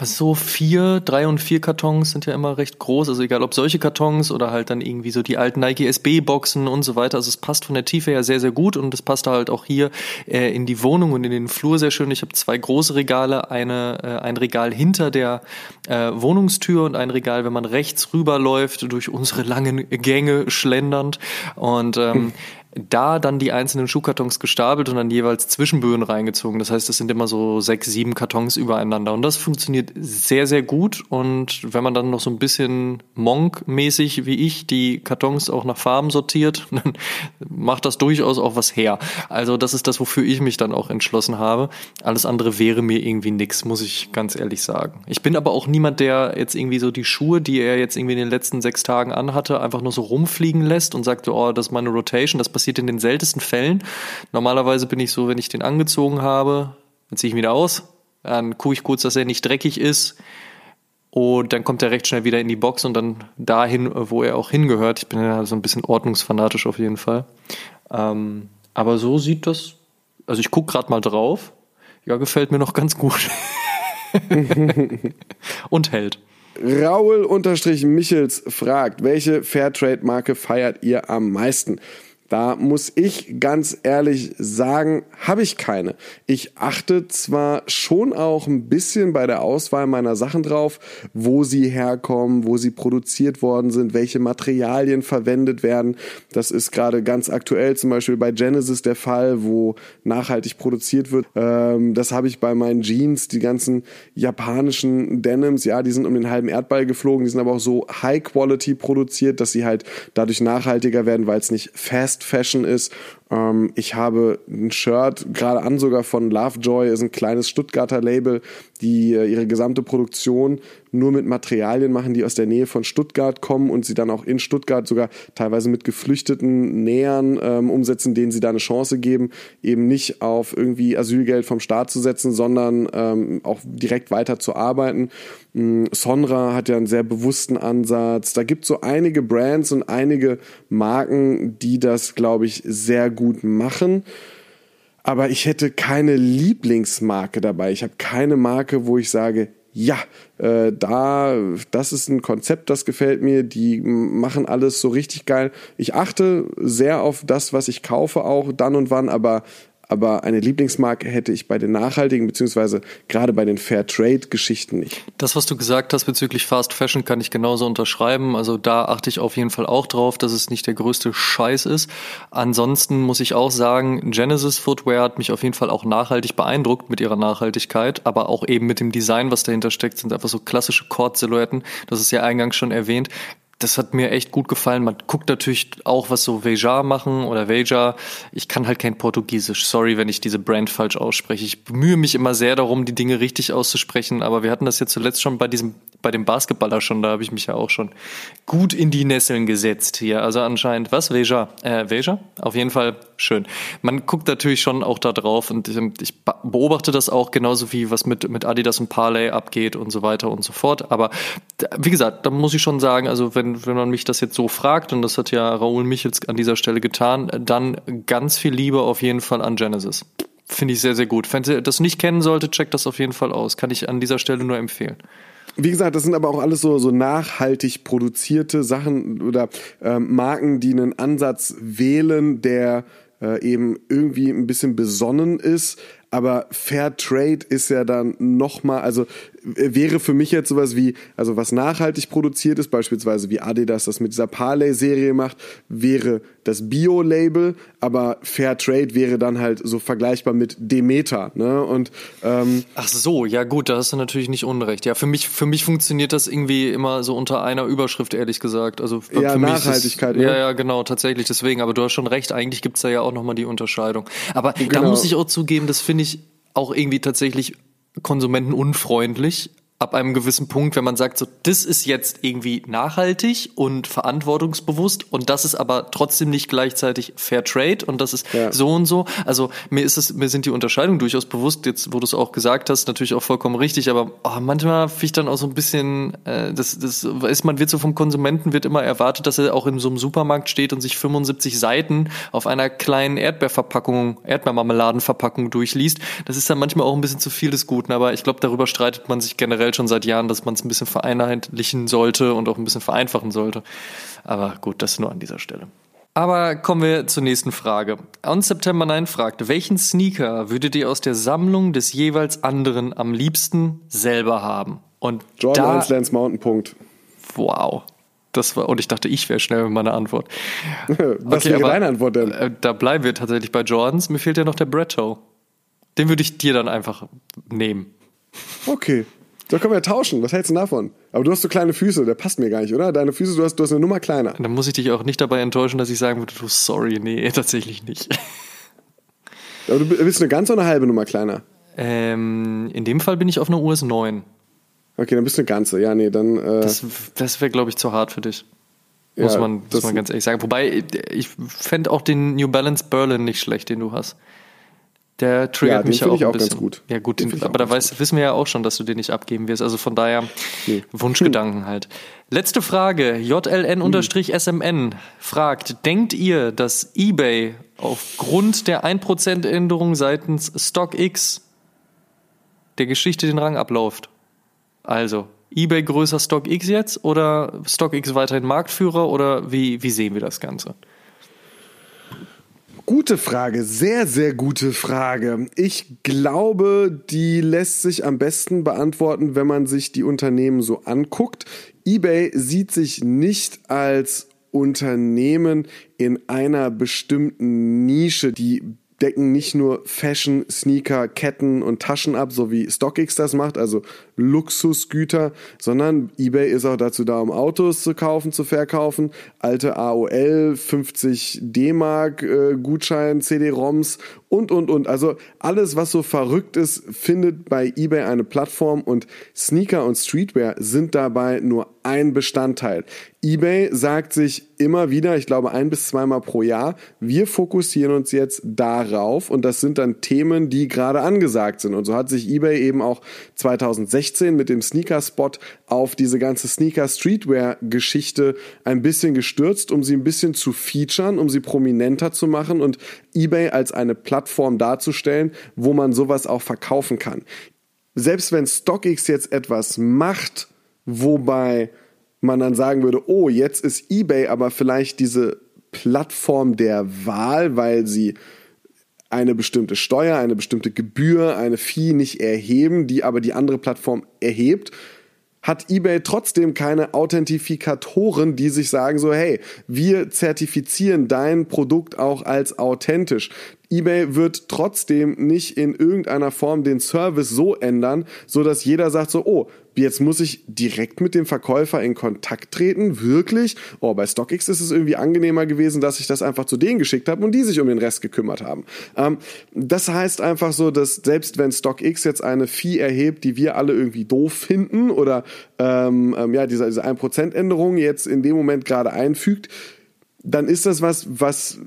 so vier, drei und vier Kartons sind ja immer recht groß. Also egal ob solche Kartons oder halt dann irgendwie so die alten Nike SB Boxen und so weiter. Also es passt von der Tiefe her sehr, sehr gut und es passt halt auch hier äh, in die Wohnung und in den Flur sehr schön. Ich habe zwei große Regale, eine, äh, ein Regal hinter der äh, Wohnungstür und ein Regal, wenn man rechts rüberläuft, durch unsere langen Gänge schlendernd. Und ähm, da dann die einzelnen Schuhkartons gestapelt und dann jeweils Zwischenböen reingezogen. Das heißt, es sind immer so sechs, sieben Kartons übereinander. Und das funktioniert sehr, sehr gut. Und wenn man dann noch so ein bisschen Monk-mäßig wie ich die Kartons auch nach Farben sortiert, dann macht das durchaus auch was her. Also das ist das, wofür ich mich dann auch entschlossen habe. Alles andere wäre mir irgendwie nix, muss ich ganz ehrlich sagen. Ich bin aber auch niemand, der jetzt irgendwie so die Schuhe, die er jetzt irgendwie in den letzten sechs Tagen anhatte, einfach nur so rumfliegen lässt und sagt, oh, das ist meine Rotation. Das passiert in den seltensten Fällen. Normalerweise bin ich so, wenn ich den angezogen habe, dann ziehe ich ihn wieder aus, dann gucke ich kurz, dass er nicht dreckig ist und dann kommt er recht schnell wieder in die Box und dann dahin, wo er auch hingehört. Ich bin ja so ein bisschen ordnungsfanatisch auf jeden Fall. Ähm, aber so sieht das, also ich gucke gerade mal drauf. Ja, gefällt mir noch ganz gut. und hält. Raul-Michels fragt, welche Fairtrade-Marke feiert ihr am meisten? Da muss ich ganz ehrlich sagen, habe ich keine. Ich achte zwar schon auch ein bisschen bei der Auswahl meiner Sachen drauf, wo sie herkommen, wo sie produziert worden sind, welche Materialien verwendet werden. Das ist gerade ganz aktuell zum Beispiel bei Genesis der Fall, wo nachhaltig produziert wird. Ähm, das habe ich bei meinen Jeans, die ganzen japanischen Denims, ja, die sind um den halben Erdball geflogen, die sind aber auch so High Quality produziert, dass sie halt dadurch nachhaltiger werden, weil es nicht fast Fast Fashion ist. Ähm, ich habe ein Shirt gerade an sogar von Lovejoy, ist ein kleines Stuttgarter Label, die äh, ihre gesamte Produktion nur mit Materialien machen, die aus der Nähe von Stuttgart kommen und sie dann auch in Stuttgart sogar teilweise mit geflüchteten Nähern ähm, umsetzen, denen sie da eine Chance geben, eben nicht auf irgendwie Asylgeld vom Staat zu setzen, sondern ähm, auch direkt weiter zu arbeiten. Mm, Sonra hat ja einen sehr bewussten Ansatz. Da gibt es so einige Brands und einige Marken, die das, glaube ich, sehr gut machen aber ich hätte keine Lieblingsmarke dabei. Ich habe keine Marke, wo ich sage, ja, äh, da, das ist ein Konzept, das gefällt mir, die machen alles so richtig geil. Ich achte sehr auf das, was ich kaufe, auch dann und wann, aber aber eine Lieblingsmarke hätte ich bei den nachhaltigen beziehungsweise gerade bei den Fair Trade Geschichten nicht. Das, was du gesagt hast bezüglich Fast Fashion, kann ich genauso unterschreiben. Also da achte ich auf jeden Fall auch drauf, dass es nicht der größte Scheiß ist. Ansonsten muss ich auch sagen, Genesis Footwear hat mich auf jeden Fall auch nachhaltig beeindruckt mit ihrer Nachhaltigkeit, aber auch eben mit dem Design, was dahinter steckt, sind einfach so klassische Cord-Silhouetten. Das ist ja eingangs schon erwähnt das hat mir echt gut gefallen. Man guckt natürlich auch, was so Veja machen oder Veja. Ich kann halt kein Portugiesisch. Sorry, wenn ich diese Brand falsch ausspreche. Ich bemühe mich immer sehr darum, die Dinge richtig auszusprechen. Aber wir hatten das ja zuletzt schon bei diesem, bei dem Basketballer schon. Da habe ich mich ja auch schon gut in die Nesseln gesetzt hier. Also anscheinend, was? Veja? Äh, Veja? Auf jeden Fall schön. Man guckt natürlich schon auch da drauf und ich beobachte das auch genauso wie was mit, mit Adidas und Parley abgeht und so weiter und so fort. Aber wie gesagt, da muss ich schon sagen, also wenn wenn, man mich das jetzt so fragt, und das hat ja Raoul Michels an dieser Stelle getan, dann ganz viel Liebe auf jeden Fall an Genesis. Finde ich sehr, sehr gut. Wenn ihr das nicht kennen sollte, checkt das auf jeden Fall aus. Kann ich an dieser Stelle nur empfehlen. Wie gesagt, das sind aber auch alles so, so nachhaltig produzierte Sachen oder äh, Marken, die einen Ansatz wählen, der äh, eben irgendwie ein bisschen besonnen ist, aber Fair Trade ist ja dann nochmal, also wäre für mich jetzt sowas wie, also was nachhaltig produziert ist, beispielsweise wie Adidas das mit dieser Parley-Serie macht, wäre das Bio-Label, aber Fair Trade wäre dann halt so vergleichbar mit Demeter, ne? Und ähm, ach so, ja gut, da hast du natürlich nicht unrecht. Ja, für mich, für mich funktioniert das irgendwie immer so unter einer Überschrift, ehrlich gesagt. Also für, ja, für Nachhaltigkeit. Mich ist, ja, ja, genau, tatsächlich. Deswegen, aber du hast schon recht. Eigentlich gibt's da ja auch nochmal die Unterscheidung. Aber genau. da muss ich auch zugeben, das finde ich auch irgendwie tatsächlich konsumentenunfreundlich, ab einem gewissen Punkt, wenn man sagt, so, das ist jetzt irgendwie nachhaltig und verantwortungsbewusst und das ist aber trotzdem nicht gleichzeitig Fair Trade und das ist ja. so und so. Also mir ist es, mir sind die Unterscheidungen durchaus bewusst, jetzt wo du es auch gesagt hast, natürlich auch vollkommen richtig, aber oh, manchmal finde ich dann auch so ein bisschen, äh, das, das ist, man wird so vom Konsumenten wird immer erwartet, dass er auch in so einem Supermarkt steht und sich 75 Seiten auf einer kleinen Erdbeerverpackung, Erdbeermarmeladenverpackung durchliest. Das ist dann manchmal auch ein bisschen zu viel des Guten, aber ich glaube, darüber streitet man sich generell generell schon seit Jahren, dass man es ein bisschen vereinheitlichen sollte und auch ein bisschen vereinfachen sollte. Aber gut, das nur an dieser Stelle. Aber kommen wir zur nächsten Frage. On September 9 fragt, welchen Sneaker würdet ihr aus der Sammlung des jeweils anderen am liebsten selber haben? Und Jordan da, 1 Lance Mountain Punkt. Wow. Das war, und ich dachte, ich wäre schnell mit meiner Antwort. Was okay, wäre deine Antwort denn? Äh, da bleiben wir tatsächlich bei Jordans. Mir fehlt ja noch der Bretto. Den würde ich dir dann einfach nehmen. Okay. Da können wir tauschen. Was hältst du davon? Aber du hast so kleine Füße, der passt mir gar nicht, oder? Deine Füße, du hast, du hast eine Nummer kleiner. Dann muss ich dich auch nicht dabei enttäuschen, dass ich sagen würde, du sorry, nee, tatsächlich nicht. Aber du bist eine ganze oder eine halbe Nummer kleiner? Ähm, in dem Fall bin ich auf einer US 9. Okay, dann bist du eine ganze. Ja, nee, dann. Äh das das wäre, glaube ich, zu hart für dich. Muss, ja, man, muss man ganz ehrlich sagen. Wobei, ich fände auch den New Balance Berlin nicht schlecht, den du hast. Der triggert ja, mich ja auch, ich auch ein bisschen. ganz gut. Ja, gut, den, aber da weiß, wissen wir ja auch schon, dass du den nicht abgeben wirst. Also von daher nee. Wunschgedanken halt. Letzte Frage. JLN-SMN fragt, denkt ihr, dass eBay aufgrund der 1% Änderung seitens StockX der Geschichte den Rang abläuft? Also, eBay größer StockX jetzt oder StockX weiterhin Marktführer oder wie, wie sehen wir das Ganze? Gute Frage, sehr, sehr gute Frage. Ich glaube, die lässt sich am besten beantworten, wenn man sich die Unternehmen so anguckt. eBay sieht sich nicht als Unternehmen in einer bestimmten Nische, die decken nicht nur Fashion, Sneaker, Ketten und Taschen ab, so wie StockX das macht, also Luxusgüter, sondern eBay ist auch dazu da, um Autos zu kaufen, zu verkaufen, alte AOL, 50 D-Mark äh, Gutschein, CD-ROMs und, und, und. Also alles, was so verrückt ist, findet bei eBay eine Plattform und Sneaker und Streetwear sind dabei nur ein Bestandteil. eBay sagt sich immer wieder, ich glaube ein bis zweimal pro Jahr, wir fokussieren uns jetzt darauf und das sind dann Themen, die gerade angesagt sind. Und so hat sich eBay eben auch 2016 mit dem Sneaker-Spot auf diese ganze Sneaker-Streetwear-Geschichte ein bisschen gestürzt, um sie ein bisschen zu featuren, um sie prominenter zu machen und eBay als eine Plattform darzustellen, wo man sowas auch verkaufen kann. Selbst wenn StockX jetzt etwas macht, wobei man dann sagen würde, oh, jetzt ist eBay aber vielleicht diese Plattform der Wahl, weil sie eine bestimmte Steuer, eine bestimmte Gebühr, eine Fee nicht erheben, die aber die andere Plattform erhebt, hat eBay trotzdem keine Authentifikatoren, die sich sagen so, hey, wir zertifizieren dein Produkt auch als authentisch. eBay wird trotzdem nicht in irgendeiner Form den Service so ändern, so dass jeder sagt so, oh, jetzt muss ich direkt mit dem Verkäufer in Kontakt treten, wirklich? Oh, bei StockX ist es irgendwie angenehmer gewesen, dass ich das einfach zu denen geschickt habe und die sich um den Rest gekümmert haben. Ähm, das heißt einfach so, dass selbst wenn StockX jetzt eine Fee erhebt, die wir alle irgendwie doof finden oder ähm, ähm, ja, diese, diese 1% Änderung jetzt in dem Moment gerade einfügt, dann ist das was, was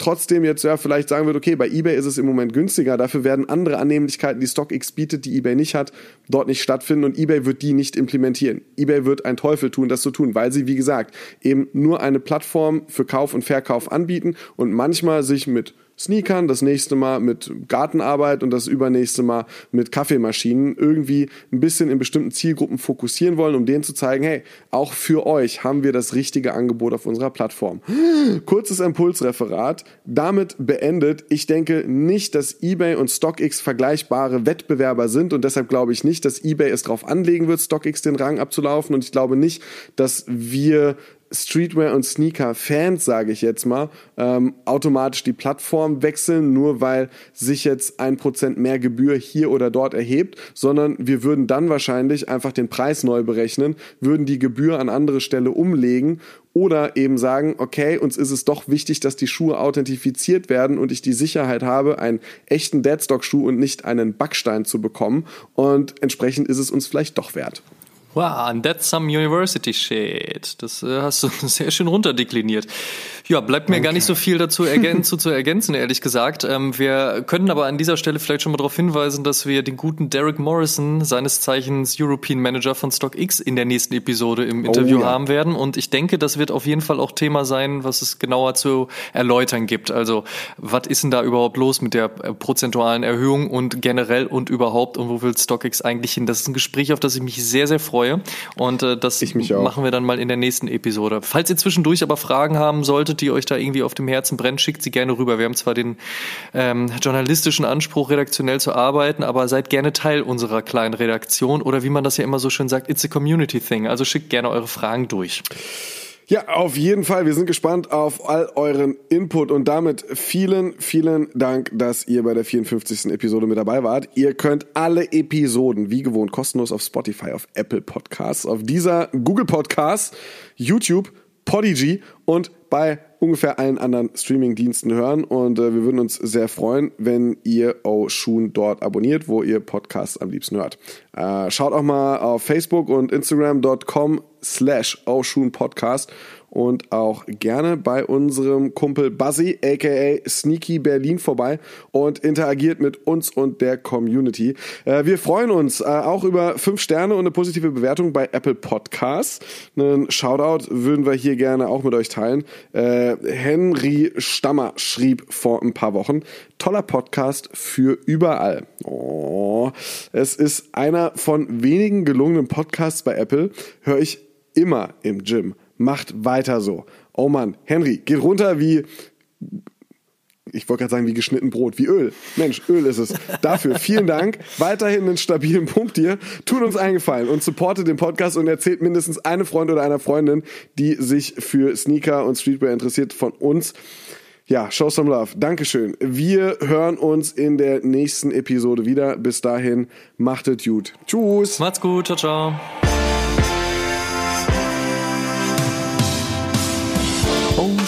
trotzdem jetzt ja vielleicht sagen wird, okay, bei eBay ist es im Moment günstiger, dafür werden andere Annehmlichkeiten, die StockX bietet, die eBay nicht hat, dort nicht stattfinden und eBay wird die nicht implementieren. eBay wird einen Teufel tun, das zu tun, weil sie, wie gesagt, eben nur eine Plattform für Kauf und Verkauf anbieten und manchmal sich mit Sneakern, das nächste Mal mit Gartenarbeit und das übernächste Mal mit Kaffeemaschinen irgendwie ein bisschen in bestimmten Zielgruppen fokussieren wollen, um denen zu zeigen, hey, auch für euch haben wir das richtige Angebot auf unserer Plattform. Kurzes Impulsreferat, damit beendet. Ich denke nicht, dass eBay und StockX vergleichbare Wettbewerber sind und deshalb glaube ich nicht, dass eBay es darauf anlegen wird, StockX den Rang abzulaufen und ich glaube nicht, dass wir Streetwear und Sneaker-Fans, sage ich jetzt mal, ähm, automatisch die Plattform wechseln, nur weil sich jetzt ein Prozent mehr Gebühr hier oder dort erhebt, sondern wir würden dann wahrscheinlich einfach den Preis neu berechnen, würden die Gebühr an andere Stelle umlegen oder eben sagen, okay, uns ist es doch wichtig, dass die Schuhe authentifiziert werden und ich die Sicherheit habe, einen echten Deadstock-Schuh und nicht einen Backstein zu bekommen und entsprechend ist es uns vielleicht doch wert. Wow, and that's some university shit. Das äh, hast du sehr schön runterdekliniert. Ja, bleibt mir okay. gar nicht so viel dazu ergänzen, zu ergänzen, ehrlich gesagt. Ähm, wir können aber an dieser Stelle vielleicht schon mal darauf hinweisen, dass wir den guten Derek Morrison, seines Zeichens European Manager von StockX, in der nächsten Episode im Interview oh, ja. haben werden. Und ich denke, das wird auf jeden Fall auch Thema sein, was es genauer zu erläutern gibt. Also, was ist denn da überhaupt los mit der äh, prozentualen Erhöhung und generell und überhaupt und wo will StockX eigentlich hin? Das ist ein Gespräch, auf das ich mich sehr, sehr freue freue. Und äh, das machen wir dann mal in der nächsten Episode. Falls ihr zwischendurch aber Fragen haben solltet, die euch da irgendwie auf dem Herzen brennen, schickt sie gerne rüber. Wir haben zwar den ähm, journalistischen Anspruch, redaktionell zu arbeiten, aber seid gerne Teil unserer kleinen Redaktion oder wie man das ja immer so schön sagt, it's a community thing. Also schickt gerne eure Fragen durch. Ja, auf jeden Fall. Wir sind gespannt auf all euren Input und damit vielen, vielen Dank, dass ihr bei der 54. Episode mit dabei wart. Ihr könnt alle Episoden wie gewohnt kostenlos auf Spotify, auf Apple Podcasts, auf dieser Google Podcasts, YouTube, Podigy und bei ungefähr allen anderen Streaming-Diensten hören. Und äh, wir würden uns sehr freuen, wenn ihr Oshun dort abonniert, wo ihr Podcasts am liebsten hört. Äh, schaut auch mal auf Facebook und Instagram.com slash Oshun Podcast und auch gerne bei unserem Kumpel Buzzy, aka Sneaky Berlin vorbei und interagiert mit uns und der Community. Äh, wir freuen uns äh, auch über fünf Sterne und eine positive Bewertung bei Apple Podcasts. Einen Shoutout würden wir hier gerne auch mit euch teilen. Äh, Henry Stammer schrieb vor ein paar Wochen, toller Podcast für überall. Oh, es ist einer von wenigen gelungenen Podcasts bei Apple, höre ich immer im Gym macht weiter so. Oh Mann, Henry, geht runter wie ich wollte gerade sagen, wie geschnitten Brot, wie Öl. Mensch, Öl ist es. Dafür vielen Dank. Weiterhin einen stabilen Punkt hier. Tut uns eingefallen und supportet den Podcast und erzählt mindestens eine Freund oder einer Freundin, die sich für Sneaker und Streetwear interessiert, von uns. Ja, show some love. Dankeschön. Wir hören uns in der nächsten Episode wieder. Bis dahin, macht es gut. Tschüss. Macht's gut. Ciao, ciao.